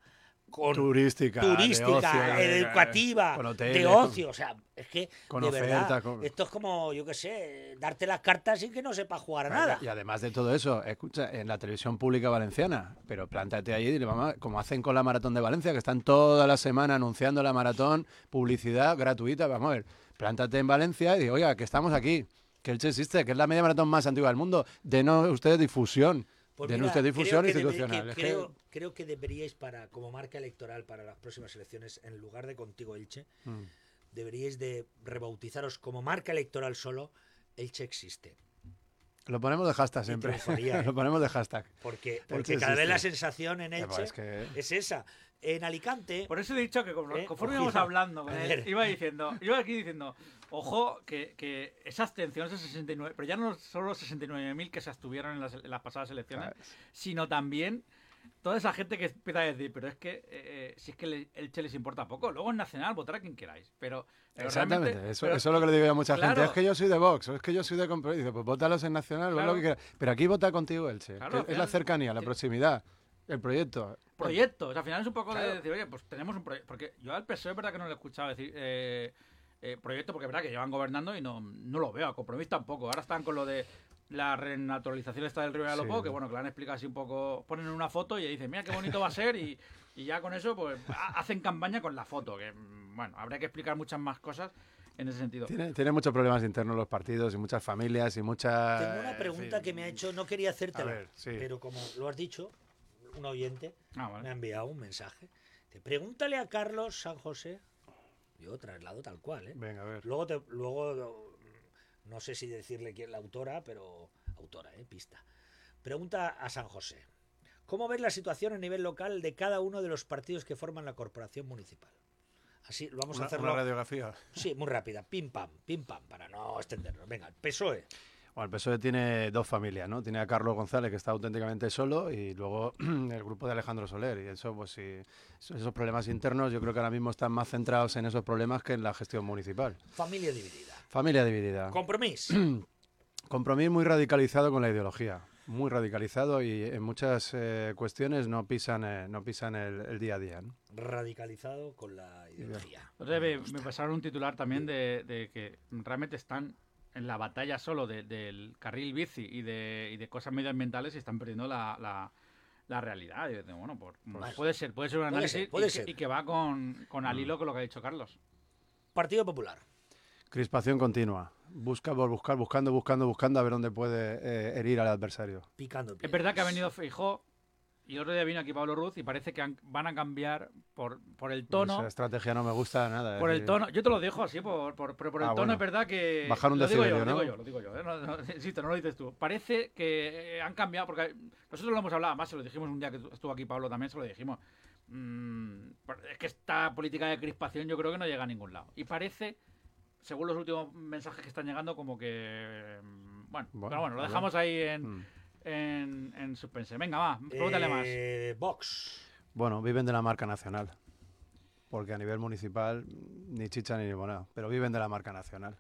con turística, de ocio, educativa, con de ocio. O sea, es que, con de oferta, verdad, con- esto es como, yo qué sé, darte las cartas sin que no sepa jugar a nada. Y además de todo eso, escucha, en la televisión pública valenciana, pero plántate ahí y dile, mamá, como hacen con la maratón de Valencia, que están toda la semana anunciando la maratón, publicidad gratuita, vamos a ver, plántate en Valencia y digo, oiga, que estamos aquí, que Elche existe, que es la media maratón más antigua del mundo, denos ustedes difusión, Pues ustedes difusión creo que debe- institucional. que- creo que deberíais, para como marca electoral para las próximas elecciones, en lugar de Contigo Elche, Mm. deberíais de rebautizaros como marca electoral solo, Elche existe. Lo ponemos de hashtag siempre, triunfaría, [LAUGHS] ¿eh? lo ponemos de hashtag. Porque, porque Elche cada vez la existe. sensación en pues Elche es que- es esa. En Alicante, Por eso he dicho que como- Eh, conforme íbamos hablando, con él, iba diciendo, iba aquí diciendo, ojo, que, que esa abstención, esos 69, pero ya no solo los 69.000 que se abstuvieron en las, en las pasadas elecciones, sino también toda esa gente que empieza a decir, pero es que eh, eh, si es que el Che les importa poco, luego en Nacional votar a quien queráis, pero, pero Exactamente, eso, pero- eso es lo que le digo yo a mucha gente. Es que yo soy de Vox, o es que yo soy de Compro. Dice, pues votalos en Nacional, Claro. lo que quieras. Pero aquí vota contigo, Elche. Claro, es la cercanía, la proximidad, el proyecto. proyectos. Al final es un poco de decir, oye, pues tenemos un proyecto. Porque yo al PSOE es verdad que no le he escuchado decir eh, eh, proyecto, porque es verdad que llevan gobernando y no, no lo veo. A compromiso tampoco. Ahora están con lo de la renaturalización esta del Río de Lopo, Sí. que bueno, que la han explicado así un poco. Ponen una foto y dicen, mira qué bonito va a ser. Y, y ya con eso, pues ha- hacen campaña con la foto. Que mm, bueno, habría que explicar muchas más cosas en ese sentido. Tiene, tiene muchos problemas internos los partidos y muchas familias y muchas... tengo una pregunta que me ha hecho, no quería hacértela, A ver, sí. pero como lo has dicho, un oyente Ah, me ha enviado un mensaje. Te pregúntale a Carlos San José. Yo traslado tal cual, ¿eh? Venga, a ver. Luego, te- luego no sé si decirle quién es la autora, pero autora, ¿eh? Pista. Pregunta a San José. ¿Cómo ves la situación a nivel local de cada uno de los partidos que forman la corporación municipal? Así, vamos Una, a hacerlo. una radiografía. Sí, muy rápida. Pim pam, pim pam, para no extendernos. Venga, el PSOE. Bueno, el PSOE tiene dos familias, ¿no? Tiene a Carlos González, que está auténticamente solo, y luego [CLEARS THROAT] el grupo de Alejandro Soler. Y eso, pues sí, esos problemas internos yo creo que ahora mismo están más centrados en esos problemas que en la gestión municipal. Familia dividida. Familia dividida. Compromiso. [CLEARS THROAT] Compromiso muy radicalizado con la ideología. Muy radicalizado y en muchas eh, cuestiones no pisan, eh, no pisan el, el día a día. ¿no? radicalizado con la ideología. Entonces me, me pasaron un titular también de, de que realmente están en la batalla solo de- del carril bici y de, y de cosas medioambientales y están perdiendo la, la, la realidad. Y bueno, Pues- puede ser, puede ser un puede análisis ser, puede y, que- ser. y que va con, con al hilo con lo que ha dicho Carlos. Partido Popular. Crispación continua. Busca por buscar, buscando, buscando, buscando a ver dónde puede eh, herir al adversario. Picando Es piedras. verdad que ha venido Feijó y otro día vino aquí Pablo Ruz y parece que han- van a cambiar por, por el tono. Esa estrategia no me gusta nada. Por es el tono, yo te lo dejo así, por, por- pero por el Ah, tono bueno. es verdad que... Bajar un lo digo yo, decibelio, lo digo ¿no? yo, lo digo yo, ¿eh? No, no, [LAUGHS] insisto, no lo dices tú. Parece que eh, han cambiado, porque nosotros lo hemos hablado, además se lo dijimos un día que estuvo aquí Pablo también, se lo dijimos. Mm, es que esta política de crispación yo creo que no llega a ningún lado. Y parece, según los últimos mensajes que están llegando, como que... mm, Bueno, Bueno, pero bueno, lo dejamos ahí en, Mm. en, en suspense. Venga, va, pregúntale más. Eh, Vox. Bueno, viven de la marca nacional. Porque a nivel municipal ni chicha ni limonada. Pero viven de la marca nacional.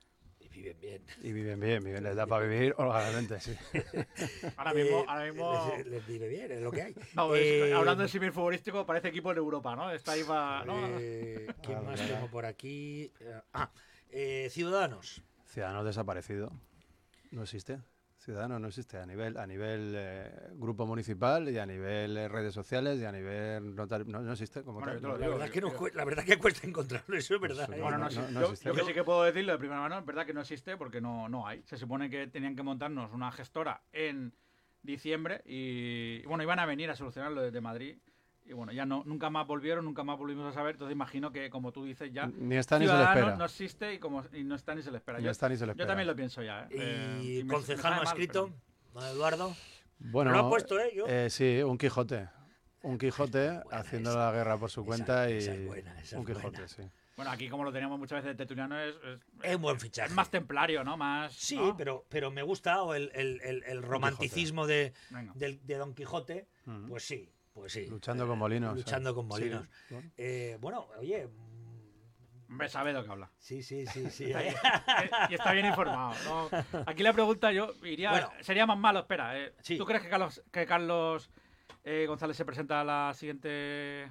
viven bien. Y viven bien, viven, les da para vivir holgadamente, sí. [LAUGHS] Ahora mismo, Eh, ahora mismo Les, les vive bien, es lo que hay. [LAUGHS] no, Eh, hablando de símil futbolístico, parece equipo de Europa, ¿no? Está ahí para. ¿no? eh, ¿Quién más tengo por aquí? Ah, eh, Ciudadanos. Ciudadanos desaparecido. No existe. Ciudadanos no existe a nivel, a nivel eh, grupo municipal y a nivel eh, redes sociales y a nivel notar- no, no existe como Bueno, tal. La verdad, que no la verdad que cuesta encontrarlo, eso es verdad. Pues, ¿eh? Bueno, no, no, existe. no yo, existe. yo que sí que puedo decirlo de primera mano, es verdad que no existe porque no, no hay. Se supone que tenían que montarnos una gestora en diciembre y bueno, iban a venir a solucionarlo desde Madrid. Y bueno, ya no, nunca más volvieron, nunca más volvimos a saber. Entonces imagino que, como tú dices, ya Ni está ni se le espera. no existe y, como, y no está ni se le espera. Ni yo, está ni se le yo también lo pienso ya. ¿eh? Eh, Y me- me concejal no ha mal, escrito, pero- don Eduardo. Bueno, Lo ha puesto, ¿eh? Yo. eh, sí, un Quijote. Un Quijote buena haciendo esa. la guerra por su Esa- cuenta y esa es buena, esa un Quijote, buena. sí. Bueno, aquí como lo teníamos muchas veces de Tertuliano es, es, Es un buen fichaje. es más templario, ¿no? Más, Sí, ¿no? pero, pero me gusta o el, el- el- el romanticismo de, del- de Don Quijote. Pues sí, pues sí. Luchando con molinos. Luchando con Sí, molinos. bueno. Eh, bueno, oye. mm, Hombre, sabe de lo que habla. Sí, sí, sí, [LAUGHS] sí. Está bien- eh, y está bien informado. ¿no? Aquí la pregunta yo iría, Bueno. sería más malo, espera. eh, Sí. ¿Tú crees que Carlos, que Carlos eh, González se presenta a la siguiente?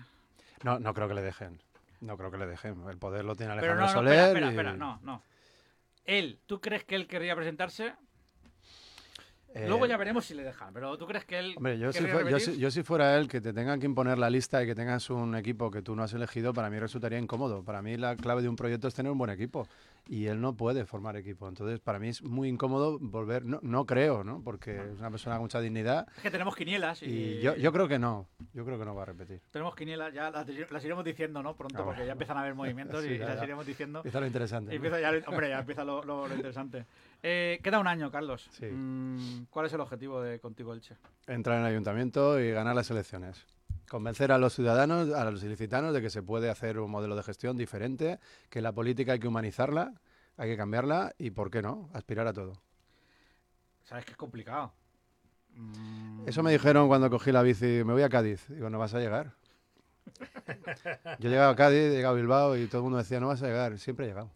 No, no creo que le dejen. No creo que le dejen. El poder lo tiene Pero Alejandro no, no, Soler. espera, espera, y- espera, no, no. Él, ¿tú crees que él querría presentarse? Eh, Luego ya veremos si le dejan, pero ¿tú crees que él Hombre, yo si, querría fue- yo, si, yo si fuera él, que te tengan que imponer la lista y que tengas un equipo que tú no has elegido, para mí resultaría incómodo. Para mí la clave de un proyecto es tener un buen equipo y él no puede formar equipo. Entonces, para mí es muy incómodo volver, no, no creo, ¿no? Porque es una persona con mucha dignidad Es que tenemos quinielas y, y yo, yo creo que no. Yo creo que no va a repetir. tenemos quinielas, ya las, las iremos diciendo, ¿no? Pronto, Ah, porque ya empiezan a haber movimientos [LAUGHS] Sí, y ya, las ya. iremos diciendo. Empieza lo interesante. Hombre, ya empieza lo, lo- lo interesante. Eh, queda un año, Carlos. Sí. Mm, ¿Cuál es el objetivo de Contigo Elche? Entrar en el ayuntamiento y ganar las elecciones. Convencer a los ciudadanos, a los ilicitanos, de que se puede hacer un modelo de gestión diferente, que la política hay que humanizarla, hay que cambiarla y, ¿por qué no?, aspirar a todo. Sabes que es complicado. Mm, Eso me dijeron cuando cogí la bici, me voy a Cádiz. Digo, no vas a llegar. [LAUGHS] Yo he llegado a Cádiz, he llegado a Bilbao y todo el mundo decía, no vas a llegar. Siempre he llegado.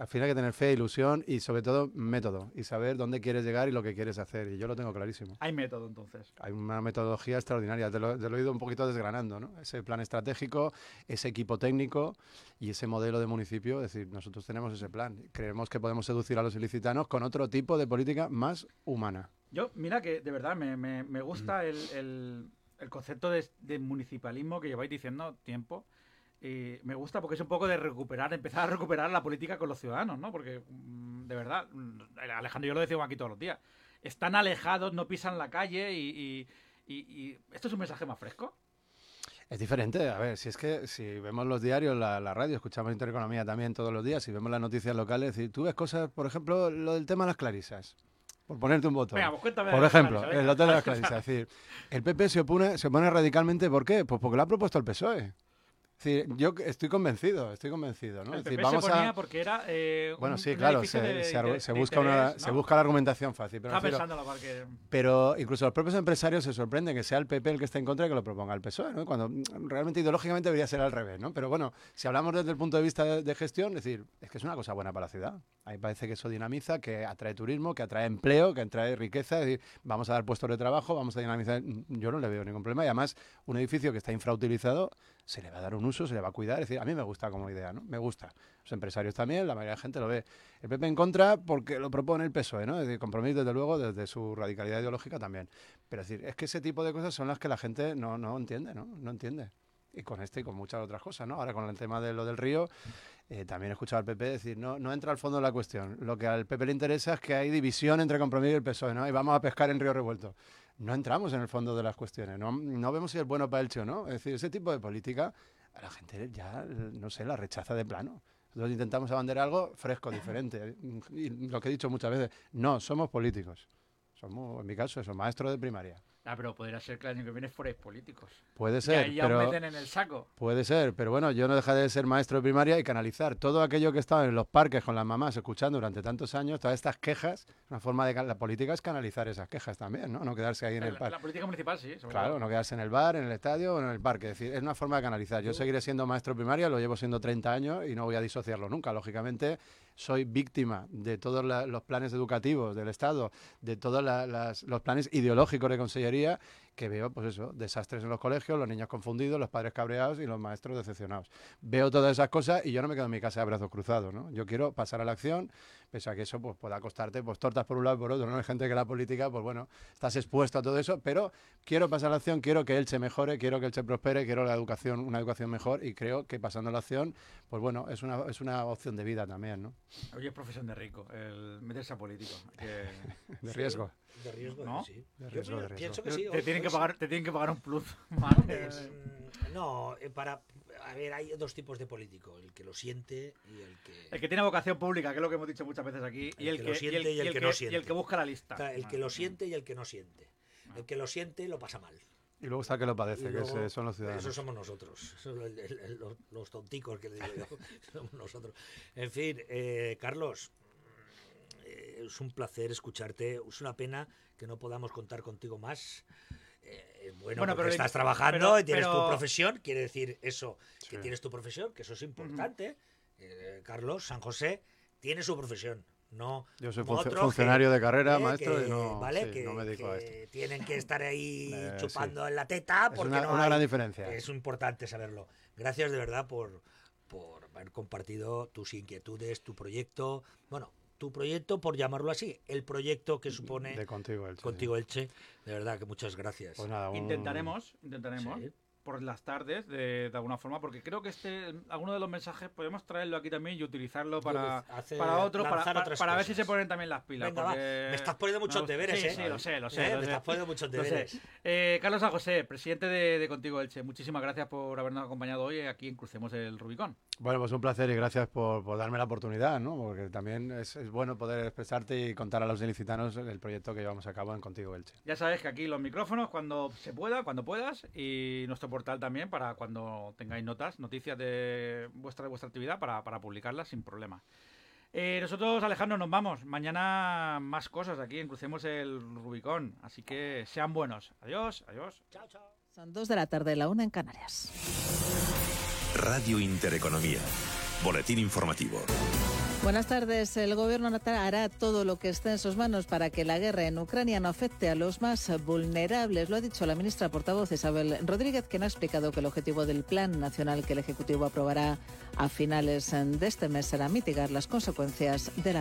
Al final hay que tener fe, ilusión y sobre todo método y saber dónde quieres llegar y lo que quieres hacer. Y yo lo tengo clarísimo. Hay método, entonces. Hay una metodología extraordinaria, te lo, te lo he ido un poquito desgranando, ¿no? Ese plan estratégico, ese equipo técnico y ese modelo de municipio. Es decir, nosotros tenemos ese plan. Creemos que podemos seducir a los ilicitanos con otro tipo de política más humana. Yo, mira que de verdad me, me- me gusta el, el- el concepto de, de municipalismo que lleváis diciendo tiempo. Y me gusta porque es un poco de recuperar, empezar a recuperar la política con los ciudadanos, ¿no? Porque, mm, de verdad, mm, Alejandro yo lo decimos aquí todos los días. Están alejados, no pisan la calle y, y- y- y ¿esto es un mensaje más fresco? Es diferente, a ver, si es que si vemos los diarios, la, la radio, escuchamos Intereconomía también todos los días, si vemos las noticias locales, y tú ves cosas, por ejemplo, lo del tema de las clarisas, por ponerte un. Venga, pues. Por ejemplo, el hotel de las [LAUGHS] clarisas. Es decir, el PP se opone, se opone radicalmente, ¿por qué? Pues porque lo ha propuesto el PSOE. Yo estoy convencido, estoy convencido, ¿no? El Es decir, PP vamos se ponía a... porque era. eh, Bueno, sí, un claro, se, de- se argu- de- se de busca una, se busca la argumentación fácil. Pero, Estaba refiero- pensando para que. pero incluso los propios empresarios se sorprenden que sea el PP el que esté en contra y que lo proponga el PSOE, ¿no? Cuando mm, realmente ideológicamente debería ser al revés, ¿no? Pero bueno, si hablamos desde el punto de vista de, de gestión, es decir, es que es una cosa buena para la ciudad. A mí parece que eso dinamiza, que atrae turismo, que atrae empleo, que atrae riqueza, es decir, vamos a dar puestos de trabajo, vamos a dinamizar. Yo no le veo ningún problema y además un edificio que está infrautilizado se le va a dar un uso, se le va a cuidar, es decir, a mí me gusta como idea, ¿no? Me gusta. Los empresarios también, la mayoría de la gente lo ve. El PP en contra porque lo propone el PSOE, ¿no? Es decir, compromiso desde luego desde su radicalidad ideológica también. Pero es decir, es que ese tipo de cosas son las que la gente no, no entiende, ¿no? No entiende. Y con este y con muchas otras cosas, ¿no? Ahora con el tema de lo del río, eh, también he escuchado al PP decir, no, no entra al fondo de la cuestión. Lo que al PP le interesa es que hay división entre compromiso y el PSOE, ¿no? Y vamos a pescar en río revuelto. No entramos en el fondo de las cuestiones, no, no vemos si es bueno para Elche o no. Es decir, ese tipo de política a la gente ya, no sé, la rechaza de plano. Nosotros intentamos abanderar algo fresco, [CLEARS THROAT] diferente. Y lo que he dicho muchas veces, no, somos políticos. Somos, en mi caso, eso, maestro de primaria. Ah, pero podría ser que el año que viene fuerais políticos. Puede ser, ahí ya os meten en el saco. Puede ser, pero bueno, yo no dejaré de ser maestro de primaria y canalizar todo aquello que estaba en los parques con las mamás escuchando durante tantos años, todas estas quejas, una forma de... La política es canalizar esas quejas también, ¿no? No quedarse ahí en el parque. la política municipal, sí. sobre Claro, todo. no quedarse en el bar, en el estadio o en el parque. Es decir, es una forma de canalizar. Yo seguiré siendo maestro de primaria, lo llevo siendo 30 años y no voy a disociarlo nunca. Lógicamente, soy víctima de todos los planes educativos del Estado, de todos los planes ideológicos de Consellería, que veo, pues eso, desastres en los colegios, los niños confundidos, los padres cabreados y los maestros decepcionados. Veo todas esas cosas y yo no me quedo en mi casa de brazos cruzados, ¿no? Yo quiero pasar a la acción, pese a que eso pues, pueda costarte pues, tortas por un lado y por otro, ¿no? Hay gente que la política, pues bueno, estás expuesto a todo eso, pero quiero pasar a la acción, quiero que él se mejore, quiero que él se prospere, quiero la educación, una educación mejor y creo que pasando a la acción, pues bueno, es una, es una opción de vida también, ¿no? Oye, es profesión de rico, el meterse a político. [LAUGHS] de riesgo. De riesgo, ¿No? sí. De riesgo, Yo de riesgo. pienso que sí. Te tienen, que pagar, te tienen que pagar un plus. [LAUGHS] [LAUGHS] Mm, No, eh, para. A ver, hay dos tipos de político: el que lo siente y el que. El que tiene vocación pública, que es lo que hemos dicho muchas veces aquí, y El que que, lo siente y el que no y el siente. que busca la lista. O sea, el que lo siente y el que no siente. El que lo siente lo pasa mal. Y luego está el que lo padece, que son los ciudadanos. Esos somos nosotros. [LAUGHS] Son el- el- el- los, los tonticos que le digo yo. somos nosotros. En fin, eh, Carlos, eh, es un placer escucharte. Es una pena que no podamos contar contigo más. Eh, bueno, Bueno, pero- estás trabajando pero- y tienes tu profesión. Quiere decir eso, que tienes tu profesión, que eso es importante. Eh, Carlos, San José, tiene su profesión. No, Yo soy funcionario que- de carrera, eh, maestro, que- y no, ¿vale? sí, que, no me dedico a esto. tienen que estar ahí [LAUGHS] Eh, sí. chupando en la teta Es porque una, no una hay- gran diferencia. es importante saberlo. Gracias de verdad por, por haber compartido tus inquietudes, tu proyecto. Bueno, tu proyecto, por llamarlo así, el proyecto que supone de contigo, Elche, sí. contigo Elche. De verdad que muchas gracias. Pues nada, un- Intentaremos, intentaremos. Sí. Por las tardes, de, de alguna forma, porque creo que este, alguno de los mensajes podemos traerlo aquí también y utilizarlo para, Hace- para otro, para, para, ver si se ponen también las pilas. Venga, va. porque- Me estás poniendo muchos me deberes, sí, ¿eh? Sí, lo sé, lo sé. Eh, lo me sé. estás poniendo muchos [LAUGHS] Lo deberes. Eh, Carlos San José, presidente de, de Contigo Elche, muchísimas gracias por habernos acompañado hoy aquí en Crucemos el Rubicón. Bueno, pues un placer y gracias por, por darme la oportunidad, ¿no? Porque también es, es bueno poder expresarte y contar a los ilicitanos el proyecto que llevamos a cabo en Contigo Elche. Ya sabes que aquí los micrófonos cuando se pueda, cuando puedas, y nuestro portal también para cuando tengáis notas, noticias de vuestra, de vuestra actividad para, para publicarlas sin problema. Eh, nosotros, Alejandro, nos vamos. Mañana más cosas aquí en Crucemos el Rubicón. Así que sean buenos. Adiós, adiós. Chao, chao. Son dos de la tarde, la una en Canarias. Radio Intereconomía. Boletín informativo. Buenas tardes. El gobierno hará todo lo que esté en sus manos para que la guerra en Ucrania no afecte a los más vulnerables. Lo ha dicho la ministra portavoz Isabel Rodríguez, quien ha explicado que el objetivo del Plan Nacional que el Ejecutivo aprobará a finales de este mes será mitigar las consecuencias de la guerra.